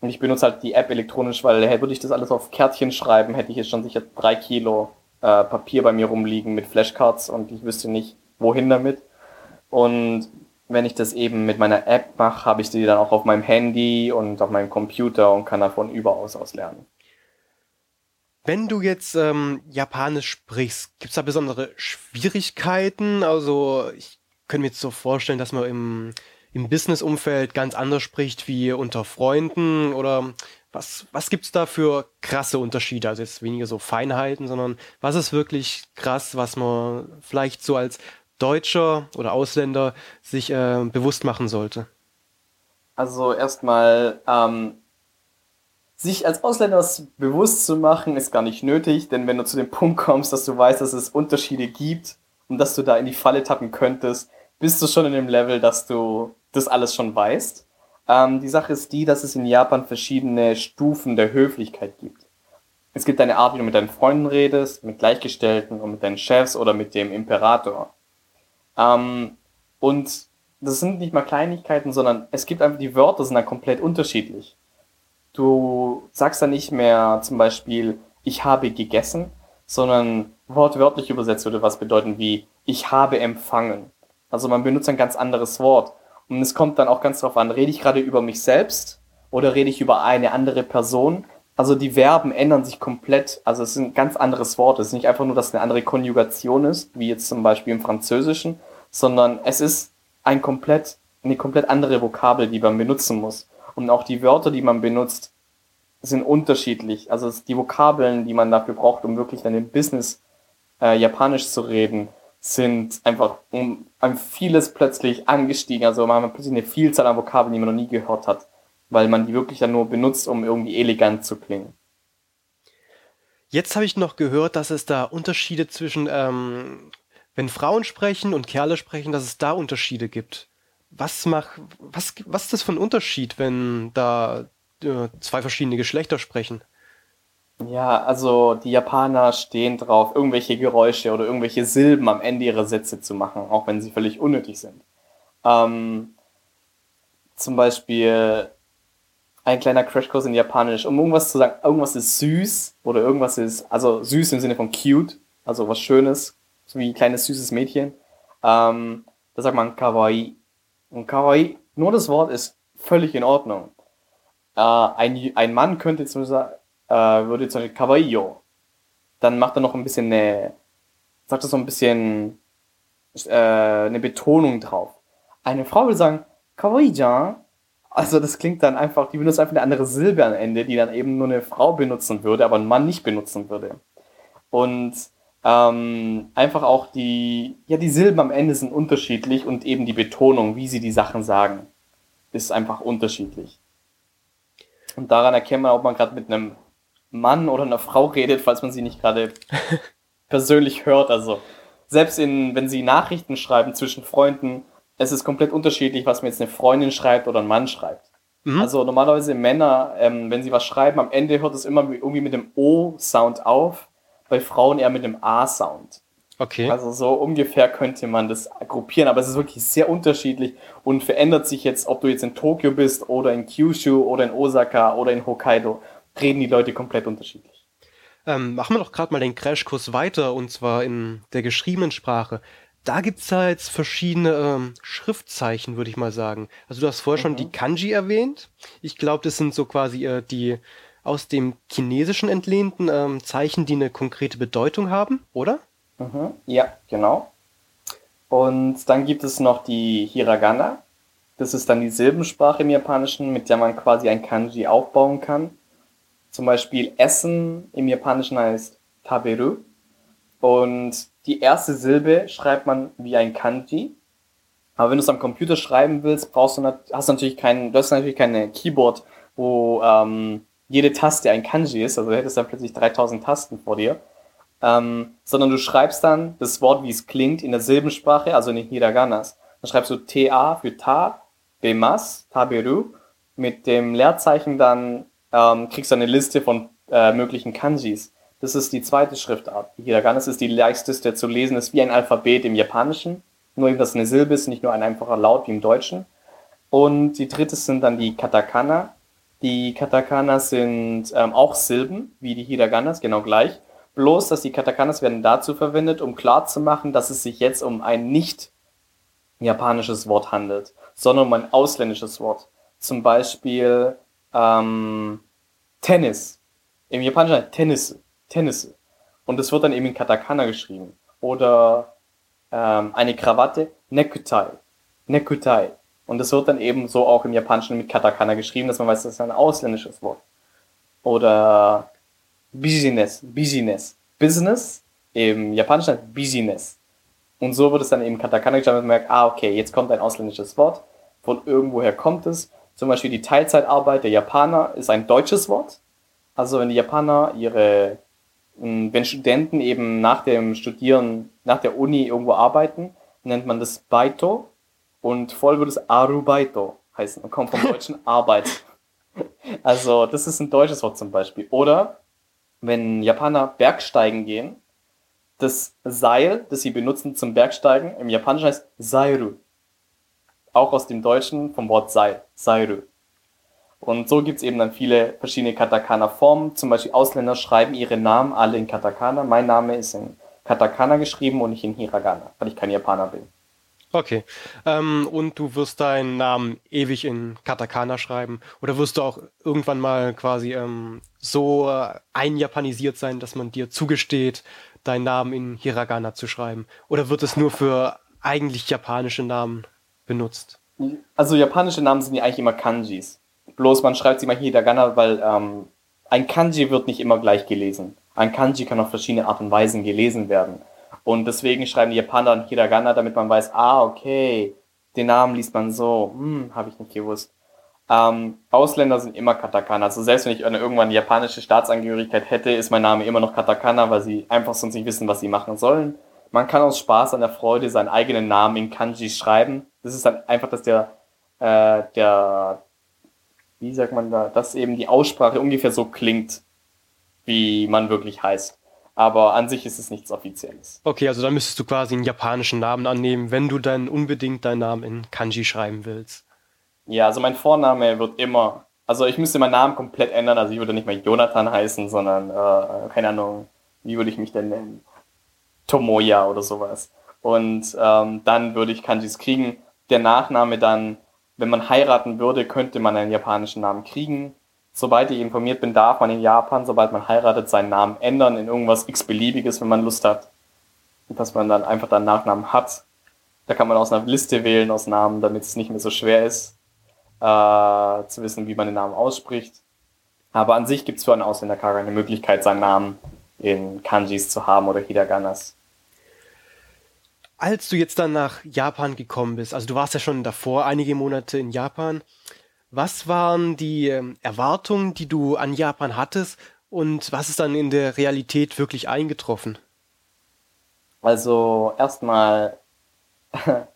Und ich benutze halt die App elektronisch, weil würde ich das alles auf Kärtchen schreiben, hätte ich jetzt schon sicher drei Kilo äh, Papier bei mir rumliegen mit Flashcards und ich wüsste nicht, wohin damit. Und wenn ich das eben mit meiner App mache, habe ich die dann auch auf meinem Handy und auf meinem Computer und kann davon überaus aus lernen. Wenn du jetzt ähm, Japanisch sprichst, gibt es da besondere Schwierigkeiten? Also ich könnte mir jetzt so vorstellen, dass man im, im Business-Umfeld ganz anders spricht wie unter Freunden oder was, was gibt es da für krasse Unterschiede? Also jetzt weniger so Feinheiten, sondern was ist wirklich krass, was man vielleicht so als Deutscher oder Ausländer sich äh, bewusst machen sollte? Also erstmal ähm, sich als Ausländer bewusst zu machen, ist gar nicht nötig, denn wenn du zu dem Punkt kommst, dass du weißt, dass es Unterschiede gibt und dass du da in die Falle tappen könntest, bist du schon in dem Level, dass du das alles schon weißt. Ähm, die Sache ist die, dass es in Japan verschiedene Stufen der Höflichkeit gibt. Es gibt eine Art, wie du mit deinen Freunden redest, mit Gleichgestellten und mit deinen Chefs oder mit dem Imperator. Ähm, und das sind nicht mal Kleinigkeiten, sondern es gibt einfach die Wörter sind dann komplett unterschiedlich. Du sagst dann nicht mehr zum Beispiel, ich habe gegessen, sondern wortwörtlich übersetzt würde was bedeuten wie, ich habe empfangen. Also man benutzt ein ganz anderes Wort. Und es kommt dann auch ganz darauf an, rede ich gerade über mich selbst oder rede ich über eine andere Person? Also die Verben ändern sich komplett. Also es sind ganz anderes Wort. Es ist nicht einfach nur, dass es eine andere Konjugation ist, wie jetzt zum Beispiel im Französischen, sondern es ist ein komplett, eine komplett andere Vokabel, die man benutzen muss. Und auch die Wörter, die man benutzt, sind unterschiedlich. Also die Vokabeln, die man dafür braucht, um wirklich dann im Business äh, Japanisch zu reden, sind einfach um ein vieles plötzlich angestiegen. Also man hat plötzlich eine Vielzahl an Vokabeln, die man noch nie gehört hat, weil man die wirklich dann nur benutzt, um irgendwie elegant zu klingen. Jetzt habe ich noch gehört, dass es da Unterschiede zwischen, ähm, wenn Frauen sprechen und Kerle sprechen, dass es da Unterschiede gibt was macht, was, was ist das für ein Unterschied, wenn da äh, zwei verschiedene Geschlechter sprechen? Ja, also die Japaner stehen drauf, irgendwelche Geräusche oder irgendwelche Silben am Ende ihrer Sätze zu machen, auch wenn sie völlig unnötig sind. Ähm, zum Beispiel ein kleiner Crashkurs in Japanisch, um irgendwas zu sagen, irgendwas ist süß oder irgendwas ist, also süß im Sinne von cute, also was Schönes, so wie ein kleines süßes Mädchen. Ähm, da sagt man kawaii. Und Kawaii, nur das Wort ist völlig in Ordnung. Äh, ein, ein Mann könnte zum Beispiel, äh, würde zum Beispiel Kawaii Dann macht er noch ein bisschen eine, sagt er so ein bisschen äh, eine Betonung drauf. Eine Frau würde sagen, Kawaii-jan. Also das klingt dann einfach, die benutzt einfach eine andere Silbe am Ende, die dann eben nur eine Frau benutzen würde, aber ein Mann nicht benutzen würde. Und ähm, einfach auch die, ja, die Silben am Ende sind unterschiedlich und eben die Betonung, wie sie die Sachen sagen, ist einfach unterschiedlich. Und daran erkennt man, ob man gerade mit einem Mann oder einer Frau redet, falls man sie nicht gerade persönlich hört. Also selbst in, wenn sie Nachrichten schreiben zwischen Freunden, es ist komplett unterschiedlich, was mir jetzt eine Freundin schreibt oder ein Mann schreibt. Mhm. Also normalerweise Männer, ähm, wenn sie was schreiben, am Ende hört es immer irgendwie mit dem O-Sound auf bei Frauen eher mit dem A-Sound. Okay. Also so ungefähr könnte man das gruppieren, aber es ist wirklich sehr unterschiedlich und verändert sich jetzt, ob du jetzt in Tokio bist oder in Kyushu oder in Osaka oder in Hokkaido, reden die Leute komplett unterschiedlich. Ähm, machen wir doch gerade mal den Crashkurs weiter und zwar in der geschriebenen Sprache. Da gibt es ja jetzt verschiedene ähm, Schriftzeichen, würde ich mal sagen. Also du hast vorher mhm. schon die Kanji erwähnt. Ich glaube, das sind so quasi äh, die aus dem Chinesischen entlehnten ähm, Zeichen, die eine konkrete Bedeutung haben, oder? Mhm, ja, genau. Und dann gibt es noch die Hiragana. Das ist dann die Silbensprache im Japanischen, mit der man quasi ein Kanji aufbauen kann. Zum Beispiel Essen im Japanischen heißt Taberu. Und die erste Silbe schreibt man wie ein Kanji. Aber wenn du es am Computer schreiben willst, brauchst du hast du natürlich kein, du hast natürlich keine Keyboard, wo ähm, jede Taste ein Kanji ist, also du hättest dann plötzlich 3000 Tasten vor dir, ähm, sondern du schreibst dann das Wort, wie es klingt, in der Silbensprache, also in den Hiraganas. Dann schreibst du TA für Ta, Bemas, Taberu, mit dem Leerzeichen dann ähm, kriegst du eine Liste von äh, möglichen Kanjis. Das ist die zweite Schriftart. Die Hiraganas ist die leichteste zu lesen, ist wie ein Alphabet im Japanischen, nur eben, dass eine Silbe ist, nicht nur ein einfacher Laut wie im Deutschen. Und die dritte sind dann die Katakana. Die Katakana sind ähm, auch Silben, wie die Hiraganas, genau gleich. Bloß, dass die Katakanas werden dazu verwendet, um klarzumachen, dass es sich jetzt um ein nicht japanisches Wort handelt, sondern um ein ausländisches Wort. Zum Beispiel ähm, Tennis. Im Japanischen Tennis. Tennis. Und es wird dann eben in Katakana geschrieben. Oder ähm, eine Krawatte, Nekutai. Nekutai. Und es wird dann eben so auch im Japanischen mit Katakana geschrieben, dass man weiß, das ist ein ausländisches Wort. Oder Business, Business. Business im Japanischen Business. Und so wird es dann eben Katakana geschrieben, und man merkt, ah, okay, jetzt kommt ein ausländisches Wort. Von irgendwoher kommt es. Zum Beispiel die Teilzeitarbeit der Japaner ist ein deutsches Wort. Also wenn die Japaner ihre, wenn Studenten eben nach dem Studieren, nach der Uni irgendwo arbeiten, nennt man das Baito und voll würde es Arubaito heißen und kommt vom deutschen Arbeit. Also das ist ein deutsches Wort zum Beispiel. Oder wenn Japaner Bergsteigen gehen, das Seil, das sie benutzen zum Bergsteigen, im Japanischen heißt Sairu auch aus dem Deutschen vom Wort Sei, Seiru. Und so gibt es eben dann viele verschiedene Katakana-Formen. Zum Beispiel Ausländer schreiben ihre Namen alle in Katakana. Mein Name ist in Katakana geschrieben und nicht in Hiragana, weil ich kein Japaner bin. Okay. Ähm, und du wirst deinen Namen ewig in Katakana schreiben? Oder wirst du auch irgendwann mal quasi ähm, so äh, einjapanisiert sein, dass man dir zugesteht, deinen Namen in Hiragana zu schreiben? Oder wird es nur für eigentlich japanische Namen benutzt? Also japanische Namen sind ja eigentlich immer Kanjis. Bloß man schreibt sie mal Hiragana, weil ähm, ein Kanji wird nicht immer gleich gelesen. Ein Kanji kann auf verschiedene Art und Weisen gelesen werden. Und deswegen schreiben die Japaner dann Hiragana, damit man weiß, ah, okay, den Namen liest man so. Hm, habe ich nicht gewusst. Ähm, Ausländer sind immer Katakana. Also selbst wenn ich irgendwann japanische Staatsangehörigkeit hätte, ist mein Name immer noch Katakana, weil sie einfach sonst nicht wissen, was sie machen sollen. Man kann aus Spaß an der Freude seinen eigenen Namen in Kanji schreiben. Das ist dann einfach, dass der, äh, der, wie sagt man da, dass eben die Aussprache ungefähr so klingt, wie man wirklich heißt. Aber an sich ist es nichts Offizielles. Okay, also dann müsstest du quasi einen japanischen Namen annehmen, wenn du dann unbedingt deinen Namen in Kanji schreiben willst. Ja, also mein Vorname wird immer, also ich müsste meinen Namen komplett ändern. Also ich würde nicht mehr Jonathan heißen, sondern, äh, keine Ahnung, wie würde ich mich denn nennen? Tomoya oder sowas. Und ähm, dann würde ich Kanjis kriegen. Der Nachname dann, wenn man heiraten würde, könnte man einen japanischen Namen kriegen. Soweit ich informiert bin, darf man in Japan, sobald man heiratet, seinen Namen ändern in irgendwas x-beliebiges, wenn man Lust hat. Dass man dann einfach dann Nachnamen hat. Da kann man aus einer Liste wählen aus Namen, damit es nicht mehr so schwer ist, äh, zu wissen, wie man den Namen ausspricht. Aber an sich gibt es für einen Ausländer gar keine Möglichkeit, seinen Namen in Kanjis zu haben oder Hiraganas. Als du jetzt dann nach Japan gekommen bist, also du warst ja schon davor einige Monate in Japan, was waren die ähm, Erwartungen, die du an Japan hattest und was ist dann in der Realität wirklich eingetroffen? Also erstmal,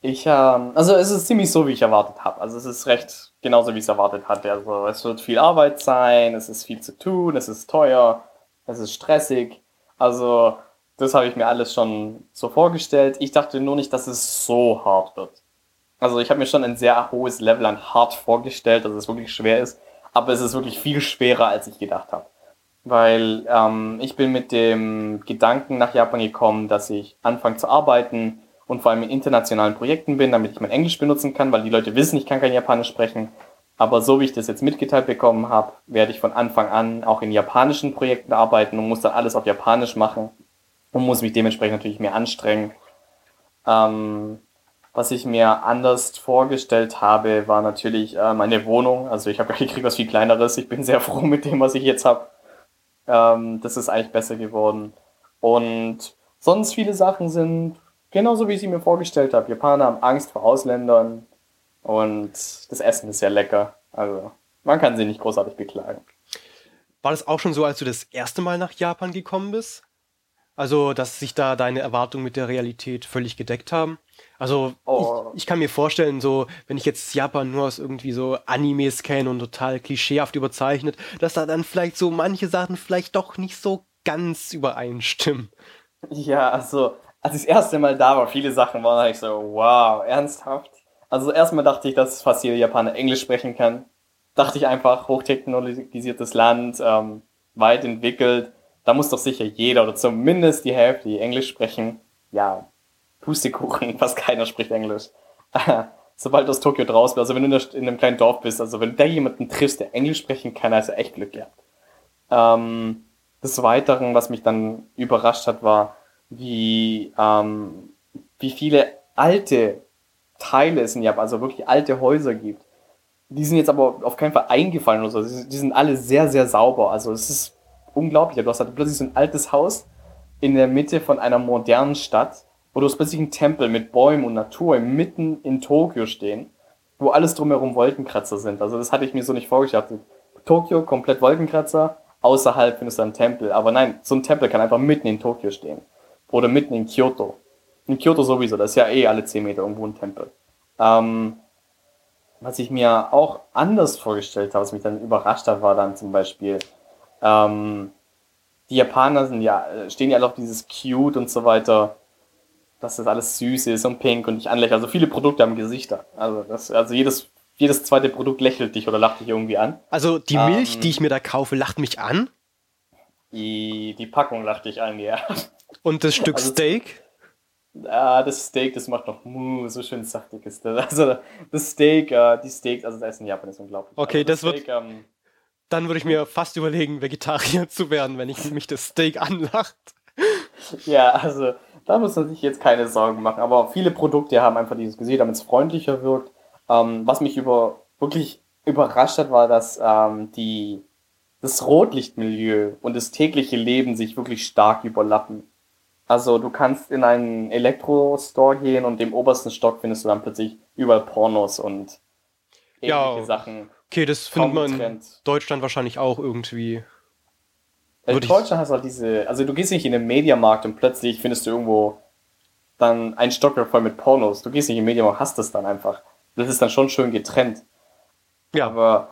ich, ähm, also es ist ziemlich so, wie ich erwartet habe. Also es ist recht genauso, wie ich es erwartet hatte. Also es wird viel Arbeit sein, es ist viel zu tun, es ist teuer, es ist stressig. Also das habe ich mir alles schon so vorgestellt. Ich dachte nur nicht, dass es so hart wird. Also ich habe mir schon ein sehr hohes Level an hart vorgestellt, dass es wirklich schwer ist. Aber es ist wirklich viel schwerer, als ich gedacht habe. Weil ähm, ich bin mit dem Gedanken nach Japan gekommen, dass ich anfange zu arbeiten und vor allem in internationalen Projekten bin, damit ich mein Englisch benutzen kann, weil die Leute wissen, ich kann kein Japanisch sprechen. Aber so wie ich das jetzt mitgeteilt bekommen habe, werde ich von Anfang an auch in japanischen Projekten arbeiten und muss dann alles auf Japanisch machen und muss mich dementsprechend natürlich mehr anstrengen. Ähm, was ich mir anders vorgestellt habe, war natürlich äh, meine Wohnung. Also ich habe gekriegt was viel kleineres. Ich bin sehr froh mit dem, was ich jetzt habe. Ähm, das ist eigentlich besser geworden. Und sonst viele Sachen sind Genauso wie ich sie mir vorgestellt habe. Japaner haben Angst vor Ausländern und das Essen ist sehr lecker. Also man kann sie nicht großartig beklagen. War das auch schon so, als du das erste Mal nach Japan gekommen bist? Also, dass sich da deine Erwartungen mit der Realität völlig gedeckt haben? Also, oh. ich, ich, kann mir vorstellen, so, wenn ich jetzt Japan nur aus irgendwie so Animes kenne und total klischeehaft überzeichnet, dass da dann vielleicht so manche Sachen vielleicht doch nicht so ganz übereinstimmen. Ja, also, als ich das erste Mal da war, viele Sachen waren halt so, wow, ernsthaft? Also, erstmal dachte ich, dass fast jeder Japaner Englisch sprechen kann. Dachte ich einfach, hochtechnologisiertes Land, ähm, weit entwickelt. Da muss doch sicher jeder oder zumindest die Hälfte, die Englisch sprechen. Ja, Pustekuchen, fast keiner spricht Englisch. Sobald du aus Tokio draußen bist, also wenn du in einem kleinen Dorf bist, also wenn du da jemanden triffst, der Englisch sprechen kann, hast du echt Glück gehabt. Ähm, des Weiteren, was mich dann überrascht hat, war, wie, ähm, wie viele alte Teile es in Japan, also wirklich alte Häuser gibt. Die sind jetzt aber auf keinen Fall eingefallen oder so. Die sind alle sehr, sehr sauber. Also es ist unglaublich. Du hast halt plötzlich so ein altes Haus in der Mitte von einer modernen Stadt wo du plötzlich einen Tempel mit Bäumen und Natur mitten in Tokio stehen, wo alles drumherum Wolkenkratzer sind. Also das hatte ich mir so nicht vorgestellt. Tokio komplett Wolkenkratzer, außerhalb findest du einen Tempel. Aber nein, so ein Tempel kann einfach mitten in Tokio stehen. Oder mitten in Kyoto. In Kyoto sowieso, das ist ja eh alle 10 Meter irgendwo ein Tempel. Ähm, was ich mir auch anders vorgestellt habe, was mich dann überrascht hat, war dann zum Beispiel, ähm, die Japaner sind ja, stehen ja alle auf dieses Cute und so weiter dass das alles süß ist und pink und nicht anlächelt. Also viele Produkte haben Gesichter. Also, das, also jedes, jedes zweite Produkt lächelt dich oder lacht dich irgendwie an. Also die Milch, ähm, die ich mir da kaufe, lacht mich an? Die, die Packung lacht dich an, ja. Und das Stück also, Steak? Ah, das Steak, das macht noch mm, so schön saftig ist das. Also das Steak, äh, die Steaks, also das Essen in Japan ist unglaublich. Okay, also das, das Steak, wird. Ähm, dann würde ich mir fast überlegen, Vegetarier zu werden, wenn ich mich das Steak anlacht. Ja, also da muss man sich jetzt keine Sorgen machen. Aber viele Produkte haben einfach dieses Gesicht, damit es freundlicher wirkt. Ähm, was mich über, wirklich überrascht hat, war, dass ähm, die, das Rotlichtmilieu und das tägliche Leben sich wirklich stark überlappen. Also du kannst in einen Elektro-Store gehen und im obersten Stock findest du dann plötzlich überall Pornos und ähnliche ja, Sachen. Okay, das findet man in Deutschland wahrscheinlich auch irgendwie. In Deutschland hast du halt diese, also du gehst nicht in den Mediamarkt und plötzlich findest du irgendwo dann ein Stockwerk voll mit Pornos. Du gehst nicht in den Mediamarkt, hast das dann einfach. Das ist dann schon schön getrennt. Ja. Aber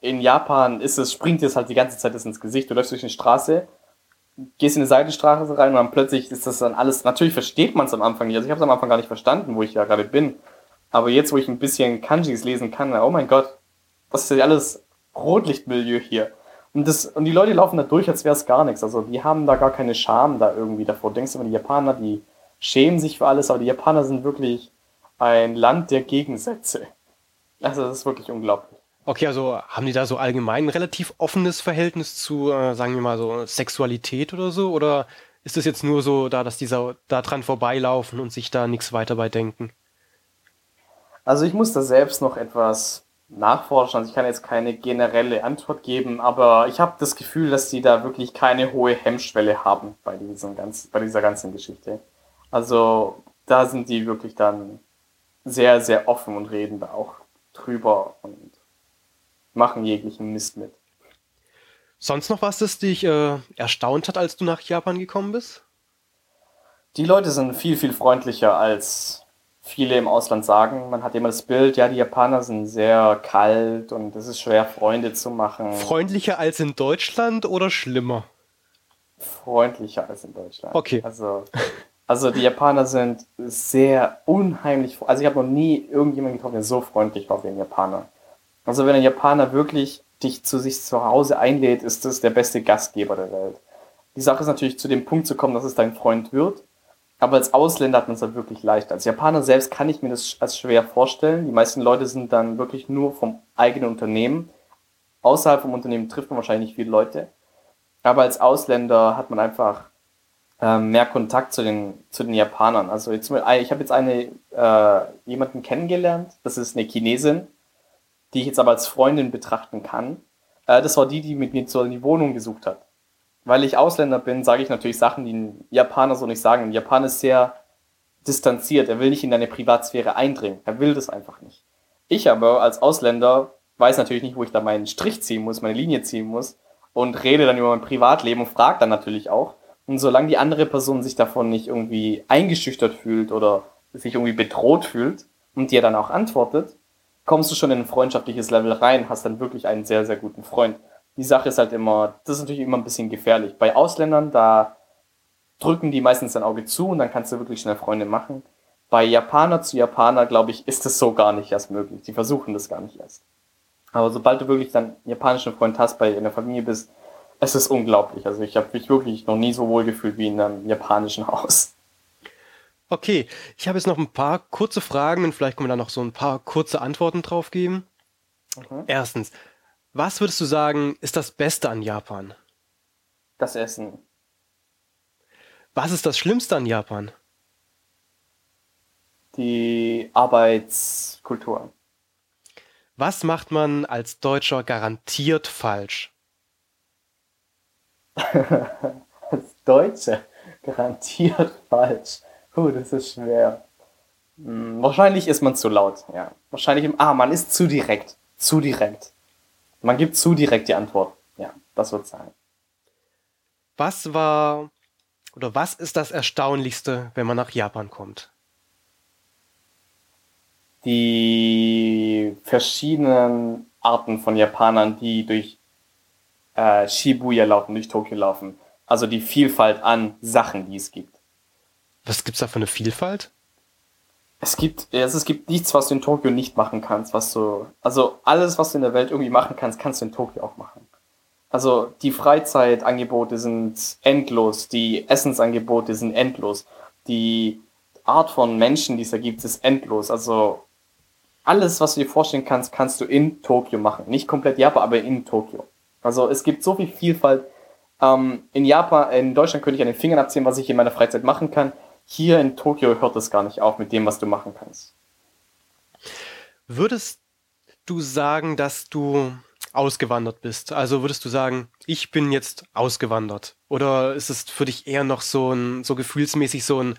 in Japan ist es, springt dir halt die ganze Zeit das ins Gesicht. Du läufst durch eine Straße, gehst in eine Seitenstraße rein und dann plötzlich ist das dann alles, natürlich versteht man es am Anfang nicht. Also ich habe es am Anfang gar nicht verstanden, wo ich ja gerade bin. Aber jetzt, wo ich ein bisschen Kanjis lesen kann, oh mein Gott, das ist ja alles Rotlichtmilieu hier. Und, das, und die Leute laufen da durch, als wäre es gar nichts. Also die haben da gar keine Scham da irgendwie davor. Denkst du immer, die Japaner, die schämen sich für alles, aber die Japaner sind wirklich ein Land der Gegensätze. Also das ist wirklich unglaublich. Okay, also haben die da so allgemein ein relativ offenes Verhältnis zu, äh, sagen wir mal so, Sexualität oder so? Oder ist es jetzt nur so da, dass die da dran vorbeilaufen und sich da nichts weiter bei denken? Also ich muss da selbst noch etwas nachforschen. Also ich kann jetzt keine generelle Antwort geben, aber ich habe das Gefühl, dass die da wirklich keine hohe Hemmschwelle haben bei, diesem ganz, bei dieser ganzen Geschichte. Also da sind die wirklich dann sehr, sehr offen und reden da auch drüber und machen jeglichen Mist mit. Sonst noch was, das dich äh, erstaunt hat, als du nach Japan gekommen bist? Die Leute sind viel, viel freundlicher als viele im Ausland sagen. Man hat immer das Bild, ja, die Japaner sind sehr kalt und es ist schwer, Freunde zu machen. Freundlicher als in Deutschland oder schlimmer? Freundlicher als in Deutschland. Okay. Also, also die Japaner sind sehr unheimlich. Also ich habe noch nie irgendjemanden getroffen, der so freundlich war wie ein Japaner. Also wenn ein Japaner wirklich dich zu sich zu Hause einlädt, ist das der beste Gastgeber der Welt. Die Sache ist natürlich zu dem Punkt zu kommen, dass es dein Freund wird. Aber als Ausländer hat man es halt wirklich leicht. Als Japaner selbst kann ich mir das als schwer vorstellen. Die meisten Leute sind dann wirklich nur vom eigenen Unternehmen. Außerhalb vom Unternehmen trifft man wahrscheinlich nicht viele Leute. Aber als Ausländer hat man einfach äh, mehr Kontakt zu den, zu den Japanern. Also jetzt, ich habe jetzt eine, äh, jemanden kennengelernt, das ist eine Chinesin, die ich jetzt aber als Freundin betrachten kann. Äh, das war die, die mit mir zur die Wohnung gesucht hat weil ich Ausländer bin, sage ich natürlich Sachen, die ein Japaner so nicht sagen. Ein Japaner ist sehr distanziert. Er will nicht in deine Privatsphäre eindringen. Er will das einfach nicht. Ich aber als Ausländer weiß natürlich nicht, wo ich da meinen Strich ziehen muss, meine Linie ziehen muss und rede dann über mein Privatleben und frage dann natürlich auch. Und solange die andere Person sich davon nicht irgendwie eingeschüchtert fühlt oder sich irgendwie bedroht fühlt und dir dann auch antwortet, kommst du schon in ein freundschaftliches Level rein, hast dann wirklich einen sehr, sehr guten Freund. Die Sache ist halt immer, das ist natürlich immer ein bisschen gefährlich. Bei Ausländern, da drücken die meistens dein Auge zu und dann kannst du wirklich schnell Freunde machen. Bei Japaner zu Japaner, glaube ich, ist das so gar nicht erst möglich. Die versuchen das gar nicht erst. Aber sobald du wirklich dann japanischen Freund hast, bei in der Familie bist, es ist unglaublich. Also ich habe mich wirklich noch nie so wohl gefühlt wie in einem japanischen Haus. Okay, ich habe jetzt noch ein paar kurze Fragen und vielleicht können wir da noch so ein paar kurze Antworten drauf geben. Mhm. Erstens, was würdest du sagen, ist das Beste an Japan? Das Essen. Was ist das Schlimmste an Japan? Die Arbeitskultur. Was macht man als Deutscher garantiert falsch? als Deutscher garantiert falsch. Oh, das ist schwer. Hm, wahrscheinlich ist man zu laut, ja. Wahrscheinlich im, ah, man ist zu direkt. Zu direkt. Man gibt zu direkt die Antwort. Ja, das wird sein. Was war oder was ist das Erstaunlichste, wenn man nach Japan kommt? Die verschiedenen Arten von Japanern, die durch äh, Shibuya laufen, durch Tokio laufen. Also die Vielfalt an Sachen, die es gibt. Was gibt's da für eine Vielfalt? Es gibt, also es gibt nichts, was du in Tokio nicht machen kannst, was du, also alles, was du in der Welt irgendwie machen kannst, kannst du in Tokio auch machen. Also die Freizeitangebote sind endlos, die Essensangebote sind endlos, die Art von Menschen, die es da gibt, ist endlos. Also alles, was du dir vorstellen kannst, kannst du in Tokio machen. Nicht komplett Japan, aber in Tokio. Also es gibt so viel Vielfalt. Ähm, in Japan, in Deutschland könnte ich an den Fingern abziehen, was ich in meiner Freizeit machen kann. Hier in Tokio hört es gar nicht auf mit dem, was du machen kannst. Würdest du sagen, dass du ausgewandert bist? Also würdest du sagen, ich bin jetzt ausgewandert? Oder ist es für dich eher noch so ein, so gefühlsmäßig so ein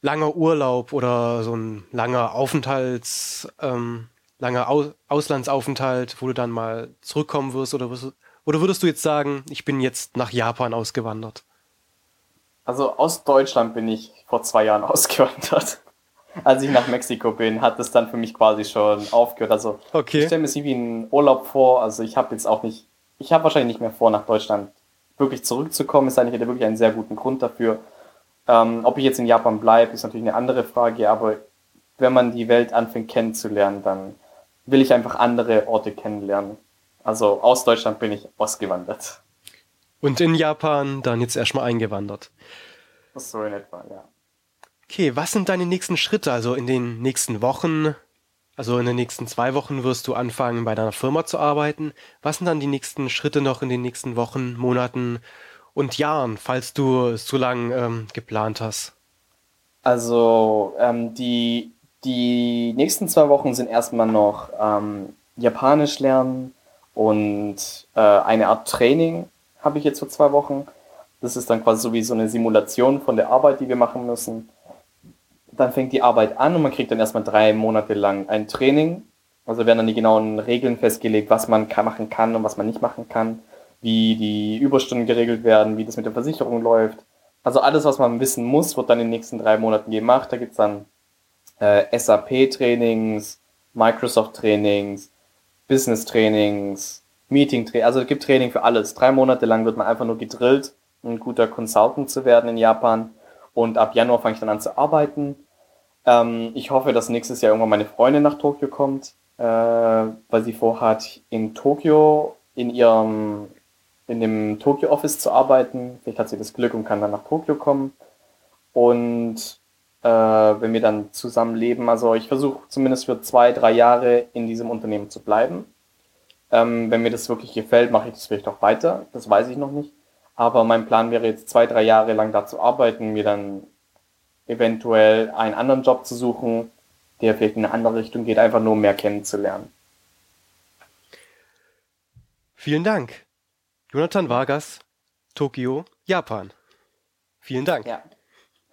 langer Urlaub oder so ein langer Aufenthalts, ähm, langer Aus Auslandsaufenthalt, wo du dann mal zurückkommen wirst? Oder, wirst, oder würdest du jetzt sagen, ich bin jetzt nach Japan ausgewandert? Also aus Deutschland bin ich vor zwei Jahren ausgewandert als ich nach Mexiko bin, hat es dann für mich quasi schon aufgehört. Also okay. ich stelle mir es wie ein Urlaub vor. Also ich habe jetzt auch nicht, ich habe wahrscheinlich nicht mehr vor, nach Deutschland wirklich zurückzukommen. Es sei denn, ich hätte wirklich einen sehr guten Grund dafür. Ähm, ob ich jetzt in Japan bleibe, ist natürlich eine andere Frage, aber wenn man die Welt anfängt kennenzulernen, dann will ich einfach andere Orte kennenlernen. Also aus Deutschland bin ich ausgewandert. Und in Japan dann jetzt erstmal eingewandert. So in etwa, ja. Okay, was sind deine nächsten Schritte? Also in den nächsten Wochen, also in den nächsten zwei Wochen wirst du anfangen, bei deiner Firma zu arbeiten. Was sind dann die nächsten Schritte noch in den nächsten Wochen, Monaten und Jahren, falls du es so lange ähm, geplant hast? Also ähm, die, die nächsten zwei Wochen sind erstmal noch ähm, Japanisch lernen und äh, eine Art Training habe ich jetzt für zwei Wochen. Das ist dann quasi so wie so eine Simulation von der Arbeit, die wir machen müssen dann fängt die Arbeit an und man kriegt dann erstmal drei Monate lang ein Training. Also werden dann die genauen Regeln festgelegt, was man machen kann und was man nicht machen kann, wie die Überstunden geregelt werden, wie das mit der Versicherung läuft. Also alles, was man wissen muss, wird dann in den nächsten drei Monaten gemacht. Da gibt's dann äh, SAP-Trainings, Microsoft-Trainings, Business-Trainings, Meeting-Trainings. Also es gibt Training für alles. Drei Monate lang wird man einfach nur gedrillt, ein guter Consultant zu werden in Japan. Und ab Januar fange ich dann an zu arbeiten. Ähm, ich hoffe, dass nächstes Jahr irgendwann meine Freundin nach Tokio kommt, äh, weil sie vorhat, in Tokio in ihrem in dem Tokio Office zu arbeiten. Vielleicht hat sie das Glück und kann dann nach Tokio kommen. Und äh, wenn wir dann zusammen leben, also ich versuche zumindest für zwei, drei Jahre in diesem Unternehmen zu bleiben. Ähm, wenn mir das wirklich gefällt, mache ich das vielleicht auch weiter. Das weiß ich noch nicht. Aber mein Plan wäre jetzt zwei, drei Jahre lang da zu arbeiten, mir dann eventuell einen anderen Job zu suchen, der vielleicht in eine andere Richtung geht, einfach nur mehr kennenzulernen. Vielen Dank. Jonathan Vargas, Tokio, Japan. Vielen Dank. Ja.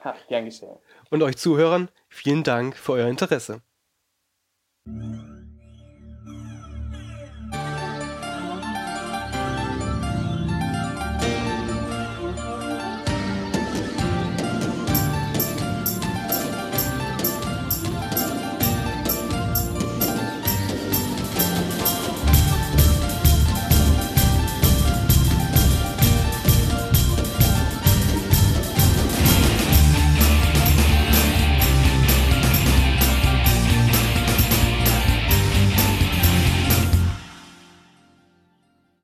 Ha, gern geschehen. Und euch Zuhörern, vielen Dank für euer Interesse.